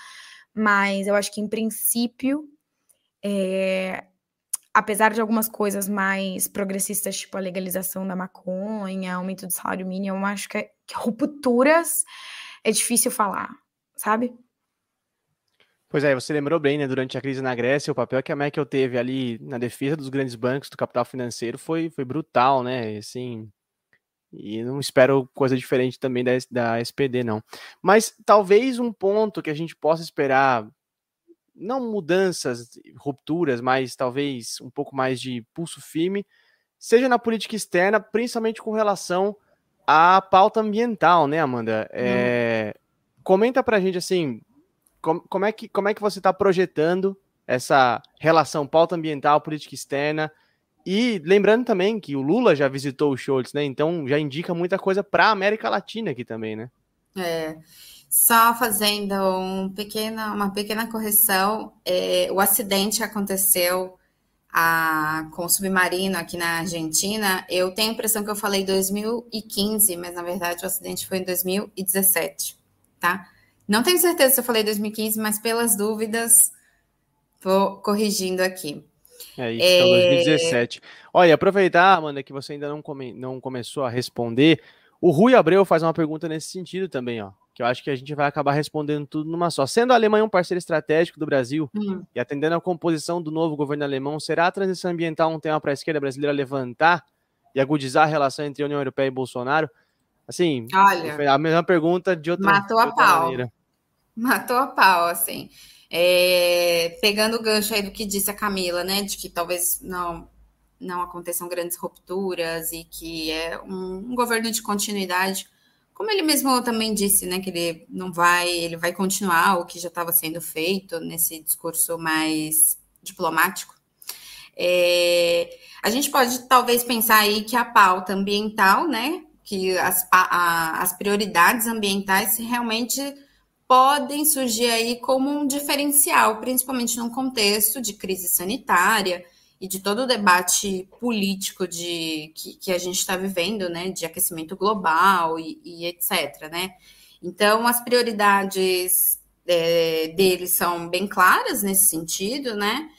Mas eu acho que, em princípio, é, apesar de algumas coisas mais progressistas, tipo a legalização da maconha, aumento do salário mínimo, eu acho que, que rupturas é difícil falar, sabe? Pois é, você lembrou bem, né? Durante a crise na Grécia, o papel que a Merkel teve ali na defesa dos grandes bancos, do capital financeiro, foi, foi brutal, né? Assim, e não espero coisa diferente também da, da SPD, não. Mas talvez um ponto que a gente possa esperar, não mudanças, rupturas, mas talvez um pouco mais de pulso firme, seja na política externa, principalmente com relação à pauta ambiental, né, Amanda? É, Comenta pra gente assim, como, como, é, que, como é que você está projetando essa relação pauta ambiental, política externa? E lembrando também que o Lula já visitou o Scholz, né? Então já indica muita coisa para a América Latina aqui também, né? É. Só fazendo um pequena, uma pequena correção, é, o acidente aconteceu a, com o submarino aqui na Argentina. Eu tenho a impressão que eu falei 2015, mas na verdade o acidente foi em 2017, tá? Não tenho certeza se eu falei 2015, mas pelas dúvidas, vou corrigindo aqui. É isso, então é... 2017. Olha, aproveitar, Amanda, que você ainda não, come, não começou a responder. O Rui Abreu faz uma pergunta nesse sentido também, ó. Que eu acho que a gente vai acabar respondendo tudo numa só. Sendo a Alemanha um parceiro estratégico do Brasil hum. e atendendo à composição do novo governo alemão, será a transição ambiental um tema para a esquerda brasileira levantar e agudizar a relação entre a União Europeia e Bolsonaro? Assim, Olha, a mesma pergunta de outra, matou de outra a pau. maneira. Matou a pau, assim. É, pegando o gancho aí do que disse a Camila, né? De que talvez não, não aconteçam grandes rupturas e que é um, um governo de continuidade. Como ele mesmo também disse, né? Que ele não vai, ele vai continuar o que já estava sendo feito nesse discurso mais diplomático. É, a gente pode talvez pensar aí que a pauta ambiental, né? Que as, a, as prioridades ambientais realmente podem surgir aí como um diferencial, principalmente num contexto de crise sanitária e de todo o debate político de que, que a gente está vivendo, né, de aquecimento global e, e etc, né? Então, as prioridades é, deles são bem claras nesse sentido, né?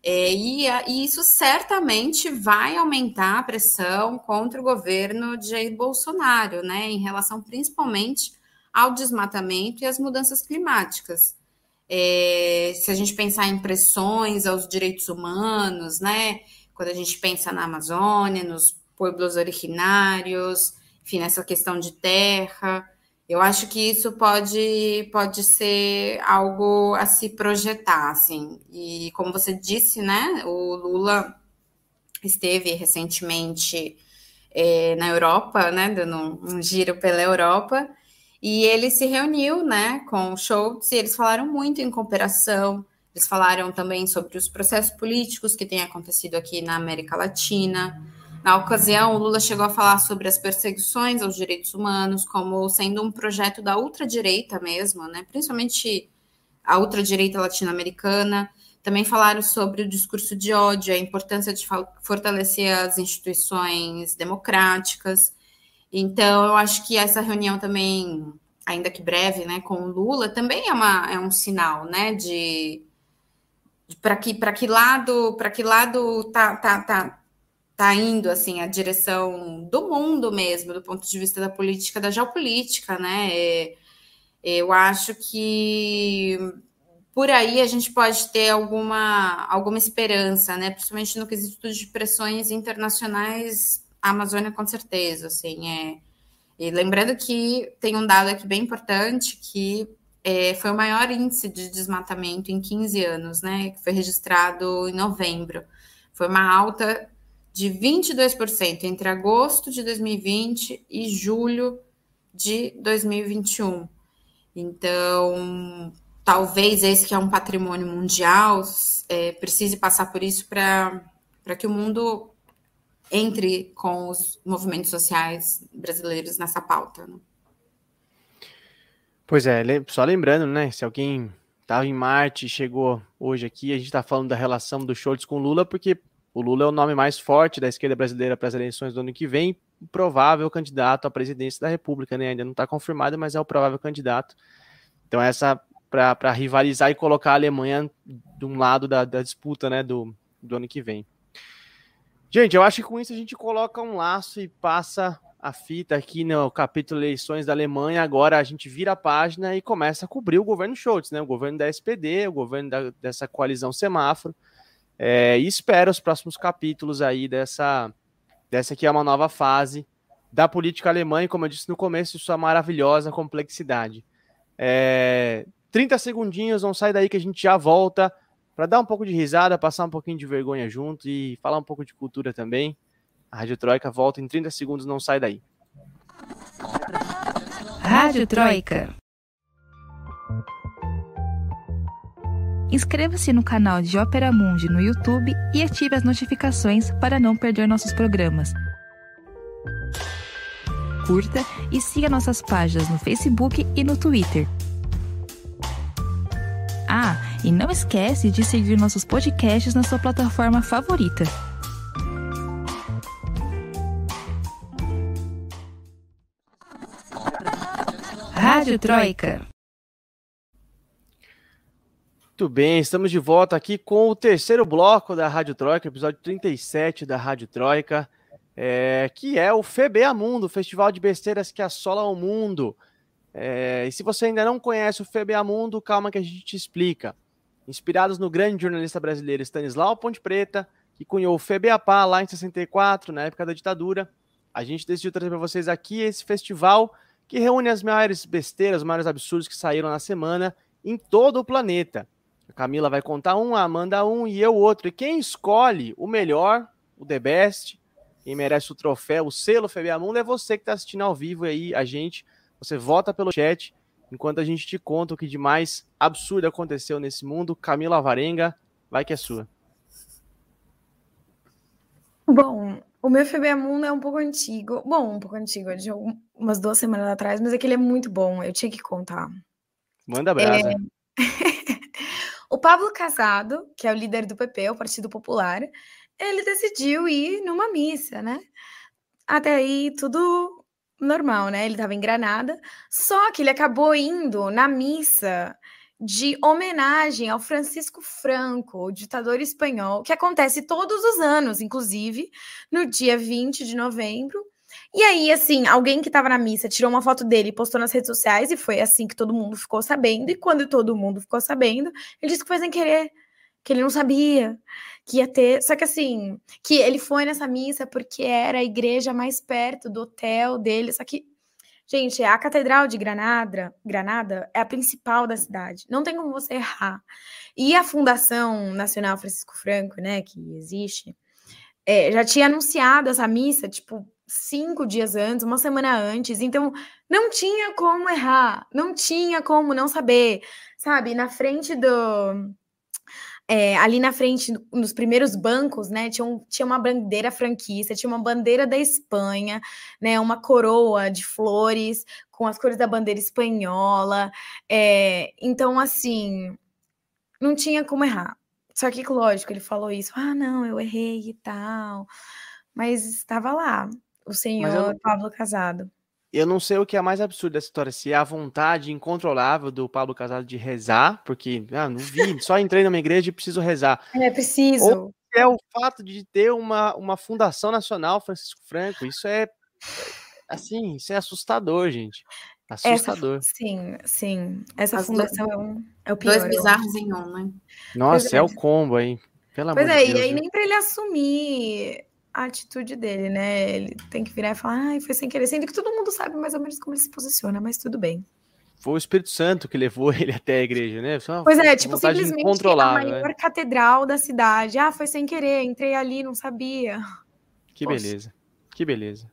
É, e, e, isso certamente vai aumentar a pressão contra o governo de Jair Bolsonaro, né? Em relação principalmente ao desmatamento e às mudanças climáticas. É, se a gente pensar em pressões aos direitos humanos, né? Quando a gente pensa na Amazônia, nos pueblos originários, enfim, nessa questão de terra, Eu acho que isso pode, pode ser algo a se projetar, assim. E como você disse, né, o Lula esteve recentemente é, na Europa, né, dando um, um giro pela Europa, e ele se reuniu, né, com o Schultz, e eles falaram muito em cooperação, eles falaram também sobre os processos políticos que têm acontecido aqui na América Latina. Na ocasião, o Lula chegou a falar sobre as perseguições aos direitos humanos como sendo um projeto da ultradireita mesmo, né? principalmente a ultradireita latino-americana. Também falaram sobre o discurso de ódio, a importância de fortalecer as instituições democráticas. Então, eu acho que essa reunião também, ainda que breve, né, com o Lula, também é, uma, é um sinal, né, de, para que para que lado para que lado tá, tá, tá, tá indo assim a direção do mundo mesmo do ponto de vista da política da geopolítica né? É, eu acho que por aí a gente pode ter alguma alguma esperança né? Principalmente no quesito de pressões internacionais a Amazônia com certeza assim é e lembrando que tem um dado aqui bem importante que é, foi o maior índice de desmatamento em 15 anos, né? Que foi registrado em novembro. Foi uma alta de 22% entre agosto de 2020 e julho de 2021. Então, talvez esse que é um patrimônio mundial é, precise passar por isso para que o mundo entre com os movimentos sociais brasileiros nessa pauta. Né? Pois é, só lembrando, né? Se alguém estava em Marte e chegou hoje aqui, a gente está falando da relação do Schultz com Lula, porque o Lula é o nome mais forte da esquerda brasileira para as eleições do ano que vem, provável candidato à presidência da República, né? Ainda não está confirmado, mas é o provável candidato. Então, essa para rivalizar e colocar a Alemanha de um lado da, da disputa, né? Do, do ano que vem. Gente, eu acho que com isso a gente coloca um laço e passa a fita aqui no capítulo eleições da Alemanha. Agora a gente vira a página e começa a cobrir o governo Schultz, né? O governo da SPD, o governo da, dessa coalizão semáforo. É, e espero os próximos capítulos aí dessa, dessa que é uma nova fase da política alemã e, como eu disse no começo, sua maravilhosa complexidade. É, 30 segundinhos, não sai daí que a gente já volta para dar um pouco de risada, passar um pouquinho de vergonha junto e falar um pouco de cultura também. A Rádio Troika volta em 30 segundos, não sai daí. Rádio Troika. Inscreva-se no canal de Ópera Mundi no YouTube e ative as notificações para não perder nossos programas. Curta e siga nossas páginas no Facebook e no Twitter. Ah, e não esquece de seguir nossos podcasts na sua plataforma favorita. Rádio Troika. Muito bem, estamos de volta aqui com o terceiro bloco da Rádio Troika, episódio 37 da Rádio Troika, é, que é o FBA Mundo, Festival de Besteiras que assola o mundo. É, e se você ainda não conhece o FBA Mundo, calma que a gente te explica. Inspirados no grande jornalista brasileiro Stanislau Ponte Preta, que cunhou o FBAPA lá em 64, na época da ditadura, a gente decidiu trazer para vocês aqui esse festival que reúne as maiores besteiras, os maiores absurdos que saíram na semana em todo o planeta. A Camila vai contar um, a Amanda um e eu outro. E quem escolhe o melhor, o The Best, quem merece o troféu, o selo FBA Mundo, é você que está assistindo ao vivo aí, a gente. Você vota pelo chat, enquanto a gente te conta o que de mais absurdo aconteceu nesse mundo. Camila Varenga, vai que é sua. Bom, o meu FBA Mundo é um pouco antigo. Bom, um pouco antigo, de umas duas semanas atrás, mas aquele é muito bom. Eu tinha que contar. Manda brasa. É... o Pablo Casado, que é o líder do PP, o Partido Popular, ele decidiu ir numa missa, né? Até aí tudo normal, né? Ele estava em Granada, só que ele acabou indo na missa de homenagem ao Francisco Franco, o ditador espanhol, que acontece todos os anos, inclusive no dia 20 de novembro. E aí, assim, alguém que estava na missa tirou uma foto dele postou nas redes sociais, e foi assim que todo mundo ficou sabendo. E quando todo mundo ficou sabendo, ele disse que foi sem querer, que ele não sabia que ia ter. Só que assim, que ele foi nessa missa porque era a igreja mais perto do hotel dele. Só que Gente, a Catedral de Granada, Granada é a principal da cidade. Não tem como você errar. E a Fundação Nacional Francisco Franco, né, que existe, é, já tinha anunciado essa missa, tipo, cinco dias antes, uma semana antes. Então, não tinha como errar, não tinha como não saber, sabe? Na frente do. É, ali na frente, nos primeiros bancos, né, tinha, um, tinha uma bandeira franquista, tinha uma bandeira da Espanha, né, uma coroa de flores com as cores da bandeira espanhola. É, então, assim, não tinha como errar. Só que, lógico, ele falou isso, ah, não, eu errei e tal, mas estava lá, o senhor eu... Pablo Casado. Eu não sei o que é mais absurdo dessa história, se é a vontade incontrolável do Pablo Casado de rezar, porque ah, não vi, só entrei numa igreja e preciso rezar. É preciso. Ou é o fato de ter uma, uma fundação nacional Francisco Franco. Isso é assim, isso é assustador, gente. Assustador. Essa, sim, sim. Essa As fundação dois, é, um, é o pior. Dois bizarros em um, né? Nossa, é. é. o combo aí. Pelo pois amor é, de Deus. e aí nem para ele assumir a atitude dele, né? Ele tem que virar e falar, ai, foi sem querer, sendo que todo mundo sabe mais ou menos como ele se posiciona, mas tudo bem. Foi o Espírito Santo que levou ele até a igreja, né? Só pois é, tipo, simplesmente a maior né? catedral da cidade. Ah, foi sem querer, entrei ali, não sabia. Que Poxa. beleza, que beleza.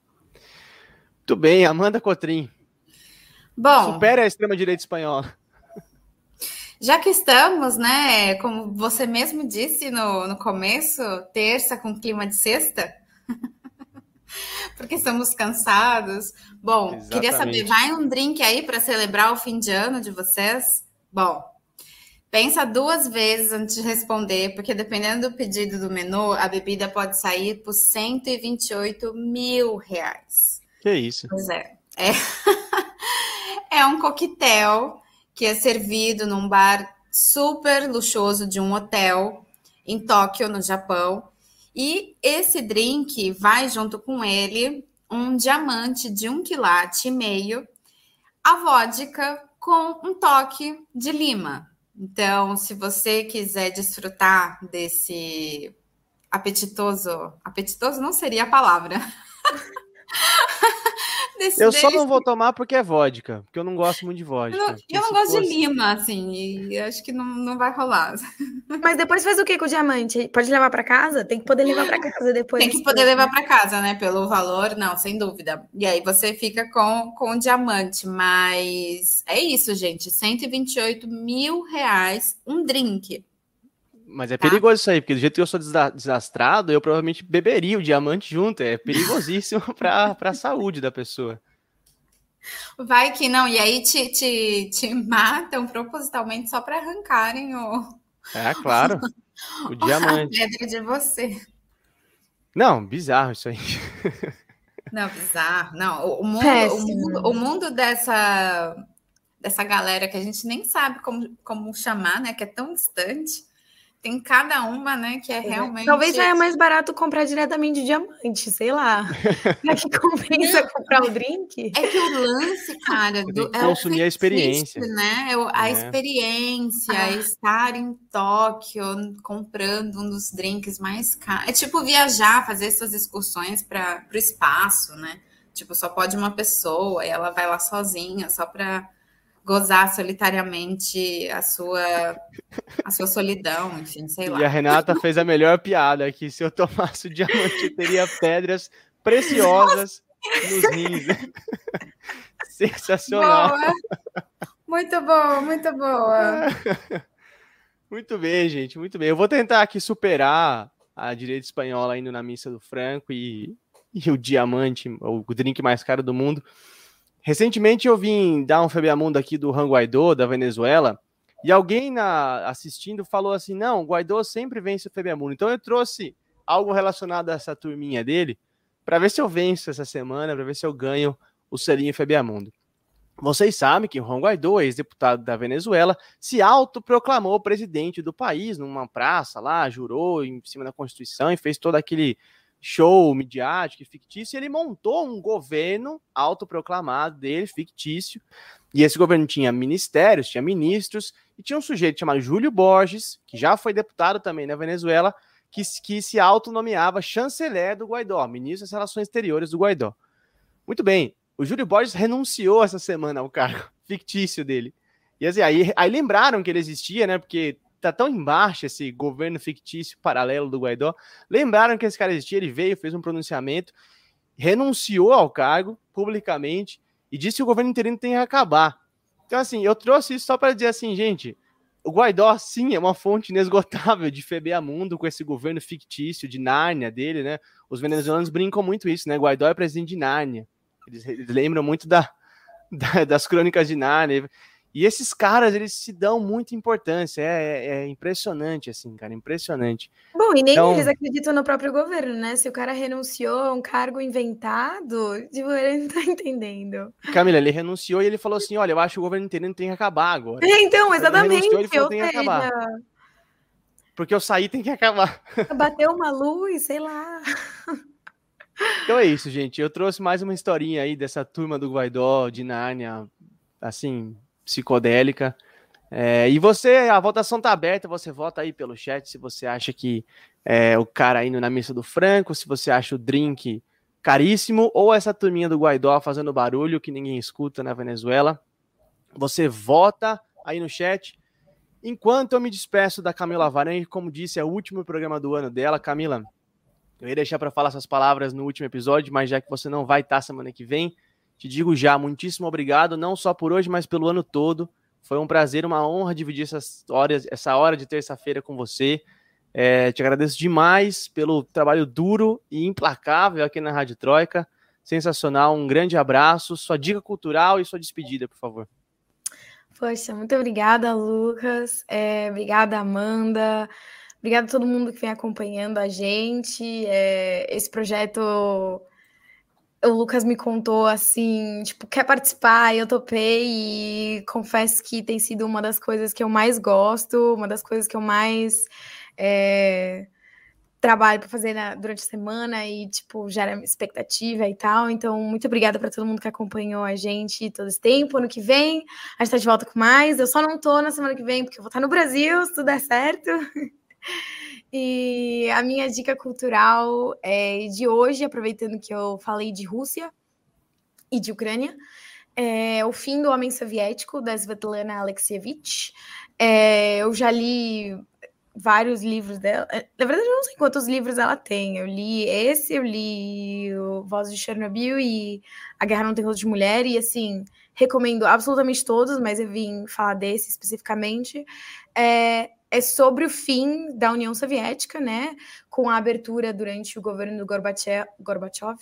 Muito bem, Amanda Cotrim. Bom. Supera a extrema-direita espanhola. Já que estamos, né, como você mesmo disse no, no começo, terça com clima de sexta, porque estamos cansados. Bom, Exatamente. queria saber, vai um drink aí para celebrar o fim de ano de vocês? Bom, pensa duas vezes antes de responder, porque dependendo do pedido do menu, a bebida pode sair por 128 mil reais. Que isso? Pois é. É, é um coquetel que é servido num bar super luxuoso de um hotel em Tóquio, no Japão. E esse drink vai junto com ele um diamante de um quilate e meio, a vodka com um toque de lima. Então, se você quiser desfrutar desse apetitoso, apetitoso não seria a palavra. Desse, eu só não vou tomar porque é vodka, porque eu não gosto muito de vodka. Eu não, eu não gosto fosse... de lima, assim, e acho que não, não vai rolar. Mas depois faz o que com o diamante? Pode levar para casa? Tem que poder levar para casa depois. Tem que poder levar para casa, né? Pelo valor, não, sem dúvida. E aí você fica com, com o diamante, mas é isso, gente. 128 mil reais um drink. Mas é tá. perigoso isso aí, porque do jeito que eu sou desastrado, eu provavelmente beberia o diamante junto. É perigosíssimo para a saúde da pessoa. Vai que não, e aí te, te, te matam propositalmente só para arrancarem o. É, claro. O diamante. A pedra de você. Não, bizarro isso aí. Não, bizarro. Não, o mundo, o mundo, o mundo dessa, dessa galera que a gente nem sabe como, como chamar, né? Que é tão distante tem cada uma, né, que é, é realmente. Talvez já é mais barato comprar diretamente de diamante, sei lá. é que compensa comprar o drink. É que o lance, cara, do, é consumir a experiência, né? É a é. experiência, ah. estar em Tóquio comprando um dos drinks mais caros. É tipo viajar, fazer suas excursões para o espaço, né? Tipo, só pode uma pessoa e ela vai lá sozinha, só para gozar solitariamente a sua a sua solidão, enfim, sei lá. E a Renata fez a melhor piada que se eu tomasse o diamante eu teria pedras preciosas nos rins. Sensacional. Boa. Muito boa, muito boa. Muito bem, gente, muito bem. Eu vou tentar aqui superar a direita espanhola indo na missa do Franco e, e o diamante, o drink mais caro do mundo. Recentemente eu vim dar um Febiamundo aqui do Juan Guaidó, da Venezuela, e alguém na, assistindo falou assim: não, o Guaidó sempre vence o Febiamundo. Então eu trouxe algo relacionado a essa turminha dele, para ver se eu venço essa semana, para ver se eu ganho o selinho Febiamundo. Vocês sabem que Juan Guaidó, ex-deputado da Venezuela, se autoproclamou presidente do país numa praça lá, jurou em cima da Constituição e fez todo aquele show midiático e fictício, ele montou um governo autoproclamado dele, fictício, e esse governo tinha ministérios, tinha ministros, e tinha um sujeito chamado Júlio Borges, que já foi deputado também na Venezuela, que, que se autonomeava chanceler do Guaidó, ministro das Relações Exteriores do Guaidó. Muito bem, O Júlio Borges renunciou essa semana ao cargo fictício dele. E assim, aí, aí lembraram que ele existia, né? Porque tá tão embaixo esse governo fictício paralelo do Guaidó. Lembraram que esse cara existia, ele veio, fez um pronunciamento, renunciou ao cargo publicamente e disse que o governo interino tem que acabar. Então, assim, eu trouxe isso só para dizer assim, gente, o Guaidó, sim, é uma fonte inesgotável de FBA Mundo com esse governo fictício de Nárnia dele, né? Os venezuelanos brincam muito isso, né? Guaidó é presidente de Nárnia. Eles, eles lembram muito da, da, das crônicas de Nárnia. E esses caras, eles se dão muita importância. É, é, é impressionante, assim, cara, impressionante. Bom, e nem então... eles acreditam no próprio governo, né? Se o cara renunciou a um cargo inventado, tipo, ele não tá entendendo. Camila, ele renunciou e ele falou assim: olha, eu acho que o governo inteiro tem que acabar agora. É, então, exatamente. Ele, ele falou. Porque eu saí tem que acabar. Bateu uma luz, sei lá. Então é isso, gente. Eu trouxe mais uma historinha aí dessa turma do Guaidó, de Nárnia, assim, psicodélica. É, e você, a votação tá aberta, você vota aí pelo chat se você acha que é, o cara indo na missa do Franco, se você acha o drink caríssimo, ou essa turminha do Guaidó fazendo barulho que ninguém escuta na Venezuela. Você vota aí no chat. Enquanto eu me despeço da Camila Varan, como disse, é o último programa do ano dela. Camila, eu ia deixar para falar essas palavras no último episódio, mas já que você não vai estar semana que vem, te digo já, muitíssimo obrigado, não só por hoje, mas pelo ano todo. Foi um prazer, uma honra dividir essas horas, essa hora de terça-feira com você. É, te agradeço demais pelo trabalho duro e implacável aqui na Rádio Troika. Sensacional, um grande abraço. Sua dica cultural e sua despedida, por favor. Poxa, muito obrigada, Lucas. É, obrigada, Amanda. Obrigada a todo mundo que vem acompanhando a gente. É, esse projeto o Lucas me contou assim, tipo, quer participar? Eu topei e confesso que tem sido uma das coisas que eu mais gosto, uma das coisas que eu mais é, trabalho para fazer na, durante a semana e, tipo, gera expectativa e tal. Então, muito obrigada para todo mundo que acompanhou a gente todo esse tempo. Ano que vem, a gente tá de volta com mais. Eu só não tô na semana que vem, porque eu vou estar no Brasil, se tudo der certo. E a minha dica cultural é de hoje, aproveitando que eu falei de Rússia e de Ucrânia, é O Fim do Homem Soviético, da Svetlana Alexievich. É, eu já li vários livros dela. É, na verdade, eu não sei quantos livros ela tem. Eu li esse, eu li o Voz de Chernobyl e A Guerra Não Tem Rosto de Mulher, e assim, recomendo absolutamente todos, mas eu vim falar desse especificamente. É, é sobre o fim da União Soviética, né, com a abertura durante o governo do Gorbachev, Gorbachev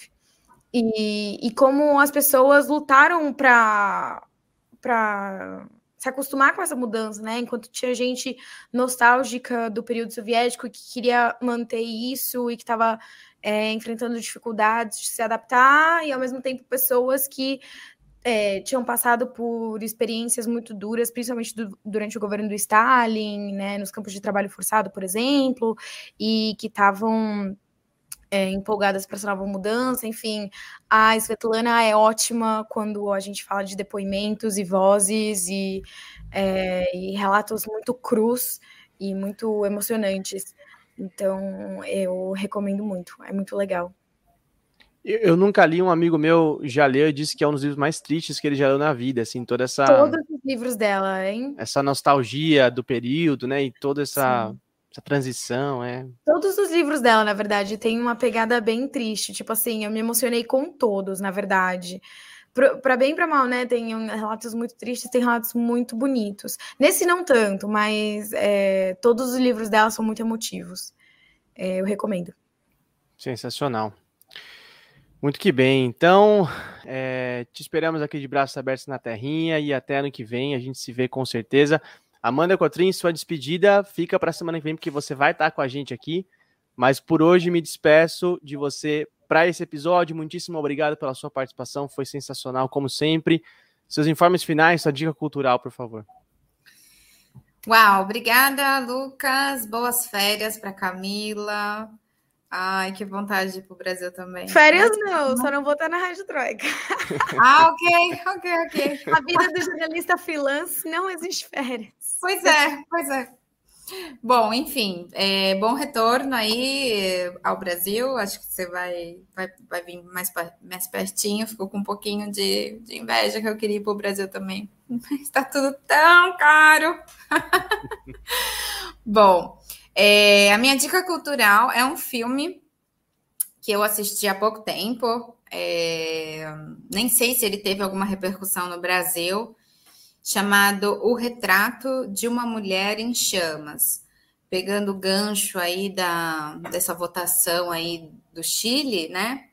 e, e como as pessoas lutaram para se acostumar com essa mudança, né? Enquanto tinha gente nostálgica do período soviético que queria manter isso e que estava é, enfrentando dificuldades de se adaptar, e ao mesmo tempo pessoas que é, tinham passado por experiências muito duras, principalmente do, durante o governo do Stalin, né, nos campos de trabalho forçado, por exemplo, e que estavam é, empolgadas para essa nova mudança. Enfim, a Svetlana é ótima quando a gente fala de depoimentos e vozes e, é, e relatos muito crus e muito emocionantes. Então, eu recomendo muito, é muito legal. Eu, eu, nunca li, um amigo meu já leu e disse que é um dos livros mais tristes que ele já leu na vida, assim, toda essa... Todos os livros dela, hein? Essa nostalgia do período, né, e toda essa, essa transição, é... Todos os livros dela, na verdade, tem uma pegada bem triste, tipo assim, eu me emocionei com todos, na verdade. Para bem e para mal, né? Tem relatos muito tristes, tem relatos muito bonitos. Nesse não tanto, mas é, todos os livros dela são muito emotivos. É, eu recomendo. Sensacional. Muito que bem. Então, é, te esperamos aqui de braços abertos na terrinha e até ano que vem a gente se vê com certeza. Amanda Cotrim, sua despedida fica para a semana que vem, porque você vai estar com a gente aqui. Mas por hoje me despeço de você para esse episódio. Muitíssimo obrigado pela sua participação, foi sensacional, como sempre. Seus informes finais, sua dica cultural, por favor. Uau, obrigada, Lucas. Boas férias para Camila. Ai, que vontade de ir pro Brasil também. Férias não, só não vou estar na Rádio Troika. Ah, ok, ok, ok. A vida do jornalista freelance não existe férias. Pois é, pois é. Bom, enfim, é, bom retorno aí ao Brasil. Acho que você vai, vai, vai vir mais, mais pertinho. Ficou com um pouquinho de, de inveja que eu queria ir para o Brasil também. Está tudo tão caro. bom, é, a minha dica cultural é um filme que eu assisti há pouco tempo. É, nem sei se ele teve alguma repercussão no Brasil chamado O Retrato de uma Mulher em Chamas, pegando o gancho aí da, dessa votação aí do Chile, né?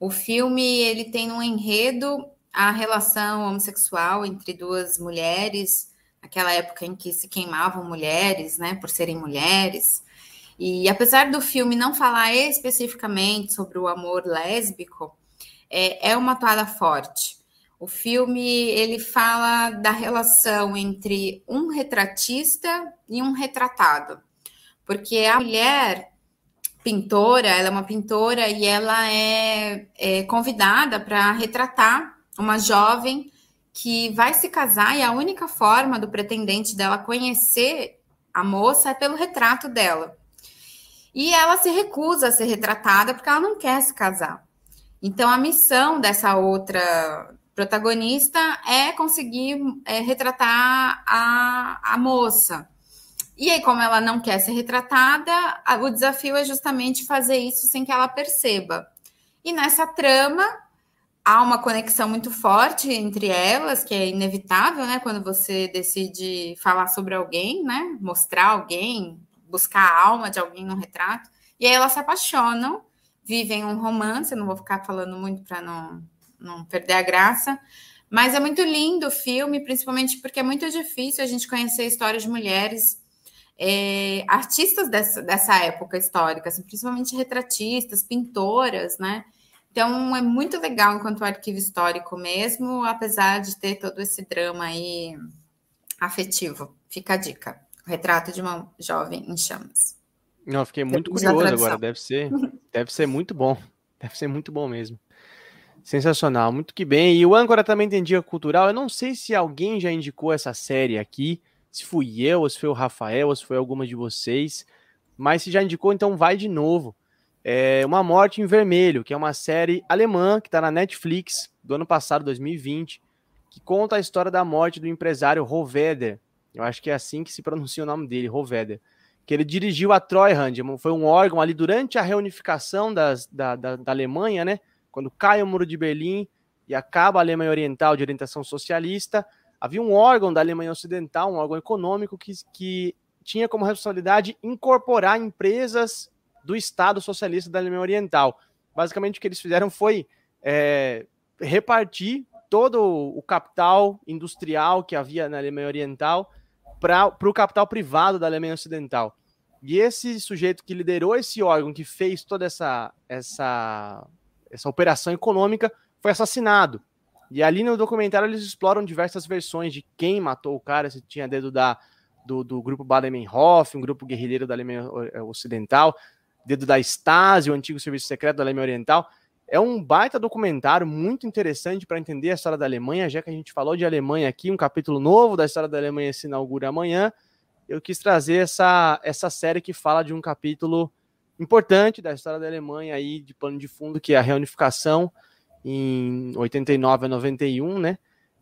O filme ele tem um enredo a relação homossexual entre duas mulheres, naquela época em que se queimavam mulheres, né, por serem mulheres. E apesar do filme não falar especificamente sobre o amor lésbico, é, é uma toada forte. O filme ele fala da relação entre um retratista e um retratado, porque a mulher pintora, ela é uma pintora e ela é, é convidada para retratar uma jovem que vai se casar e a única forma do pretendente dela conhecer a moça é pelo retrato dela. E ela se recusa a ser retratada porque ela não quer se casar. Então a missão dessa outra protagonista é conseguir é, retratar a, a moça. E aí, como ela não quer ser retratada, a, o desafio é justamente fazer isso sem que ela perceba. E nessa trama, há uma conexão muito forte entre elas, que é inevitável, né? Quando você decide falar sobre alguém, né? Mostrar alguém, buscar a alma de alguém no retrato. E aí elas se apaixonam, vivem um romance. Eu não vou ficar falando muito para não não perder a graça. Mas é muito lindo o filme, principalmente porque é muito difícil a gente conhecer histórias de mulheres é, artistas dessa, dessa época histórica, assim, principalmente retratistas, pintoras, né? Então é muito legal enquanto arquivo histórico mesmo, apesar de ter todo esse drama aí afetivo. Fica a dica. O retrato de uma jovem em chamas. Não, fiquei muito curioso agora. Deve ser, deve ser muito bom. Deve ser muito bom mesmo. Sensacional, muito que bem. E o âncora também tem dica cultural. Eu não sei se alguém já indicou essa série aqui, se fui eu, ou se foi o Rafael, ou se foi alguma de vocês. Mas se já indicou, então vai de novo. É Uma Morte em Vermelho, que é uma série alemã que está na Netflix do ano passado, 2020, que conta a história da morte do empresário Roveder. Eu acho que é assim que se pronuncia o nome dele, Roveder. Que ele dirigiu a Treuhand, foi um órgão ali durante a reunificação das, da, da, da Alemanha, né? quando cai o Muro de Berlim e acaba a Alemanha Oriental de orientação socialista, havia um órgão da Alemanha Ocidental, um órgão econômico, que, que tinha como responsabilidade incorporar empresas do Estado Socialista da Alemanha Oriental. Basicamente, o que eles fizeram foi é, repartir todo o capital industrial que havia na Alemanha Oriental para o capital privado da Alemanha Ocidental. E esse sujeito que liderou esse órgão, que fez toda essa, essa essa operação econômica, foi assassinado. E ali no documentário eles exploram diversas versões de quem matou o cara, se tinha dedo da, do, do grupo Baden-Meinhof, um grupo guerrilheiro da Alemanha eh, Ocidental, dedo da Stasi, o antigo serviço secreto da Alemanha Oriental. É um baita documentário muito interessante para entender a história da Alemanha, já que a gente falou de Alemanha aqui, um capítulo novo da história da Alemanha se inaugura amanhã. Eu quis trazer essa, essa série que fala de um capítulo importante da história da Alemanha aí de pano de fundo, que é a reunificação em 89 a 91, né?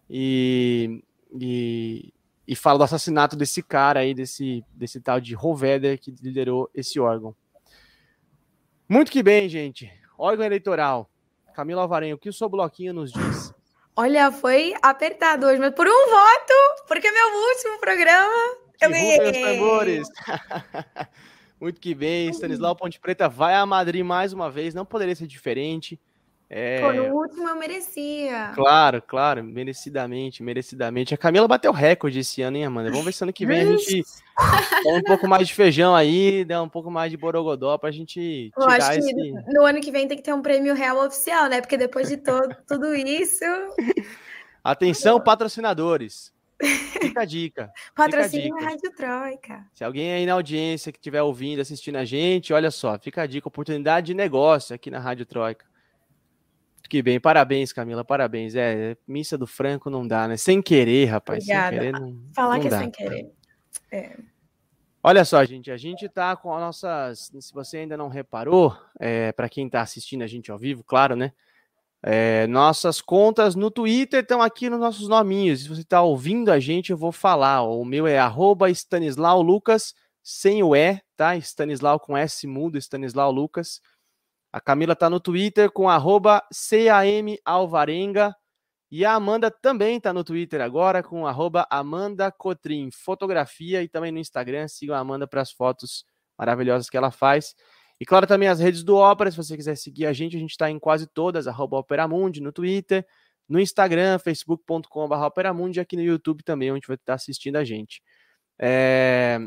E, e, e fala do assassinato desse cara aí, desse, desse tal de Roveder, que liderou esse órgão. Muito que bem, gente. Órgão eleitoral. Camila Alvarenho, o que o seu bloquinho nos diz? Olha, foi apertado hoje, mas por um voto, porque é meu último programa eu ganhei. Muito que bem, Stanislau Ponte Preta vai a Madrid mais uma vez, não poderia ser diferente. É... Pô, no último eu merecia. Claro, claro, merecidamente, merecidamente. A Camila bateu recorde esse ano, hein, Amanda? Vamos ver se ano que vem a gente dá um pouco mais de feijão aí, dá um pouco mais de borogodó pra gente tirar eu acho esse... que no ano que vem tem que ter um prêmio real oficial, né? Porque depois de todo, tudo isso... Atenção, patrocinadores. Fica a dica. Patrocínio a Rádio Troika. Se alguém aí na audiência que estiver ouvindo, assistindo a gente, olha só, fica a dica, oportunidade de negócio aqui na Rádio Troika. Que bem, parabéns, Camila, parabéns. É, missa do Franco não dá, né? Sem querer, rapaz. Obrigada. Sem querer, não, Falar não que é dá. é sem querer. É. Olha só, gente, a gente tá com as nossas. Se você ainda não reparou, é, para quem está assistindo a gente ao vivo, claro, né? É, nossas contas no Twitter estão aqui nos nossos nominhos. Se você está ouvindo a gente, eu vou falar. O meu é Stanislau Lucas, sem o E, tá? Stanislau com S mudo, Stanislau Lucas. A Camila está no Twitter com arroba CAM Alvarenga. E a Amanda também está no Twitter agora com arroba Amanda Cotrim Fotografia e também no Instagram. Sigam a Amanda para as fotos maravilhosas que ela faz. E claro, também as redes do Ópera, se você quiser seguir a gente, a gente está em quase todas, arroba Operamundi, no Twitter, no Instagram, facebook.com.br Operamundi, e aqui no YouTube também, onde vai estar assistindo a gente. É...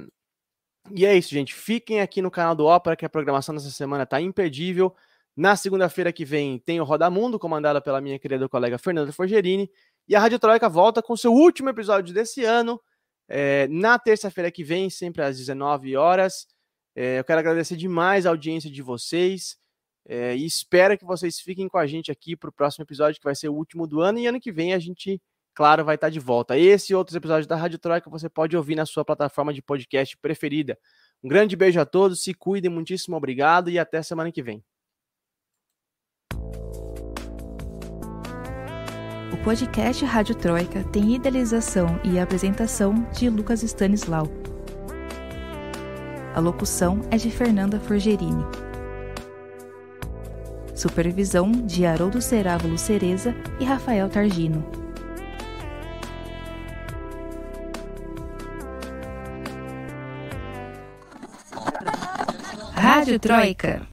E é isso, gente. Fiquem aqui no canal do Ópera, que a programação dessa semana está imperdível. Na segunda-feira que vem tem o Roda Mundo, comandada pela minha querida colega Fernanda Forgerini. E a Rádio Troika volta com seu último episódio desse ano, é, na terça-feira que vem, sempre às 19 horas. É, eu quero agradecer demais a audiência de vocês é, e espero que vocês fiquem com a gente aqui para o próximo episódio, que vai ser o último do ano. E ano que vem a gente, claro, vai estar de volta. Esse e outros episódios da Rádio Troika você pode ouvir na sua plataforma de podcast preferida. Um grande beijo a todos, se cuidem, muitíssimo obrigado e até semana que vem. O podcast Rádio Troika tem idealização e apresentação de Lucas Stanislau. A locução é de Fernanda Forgerini. Supervisão de Haroldo Cerávulo Cereza e Rafael Targino. Rádio Troika.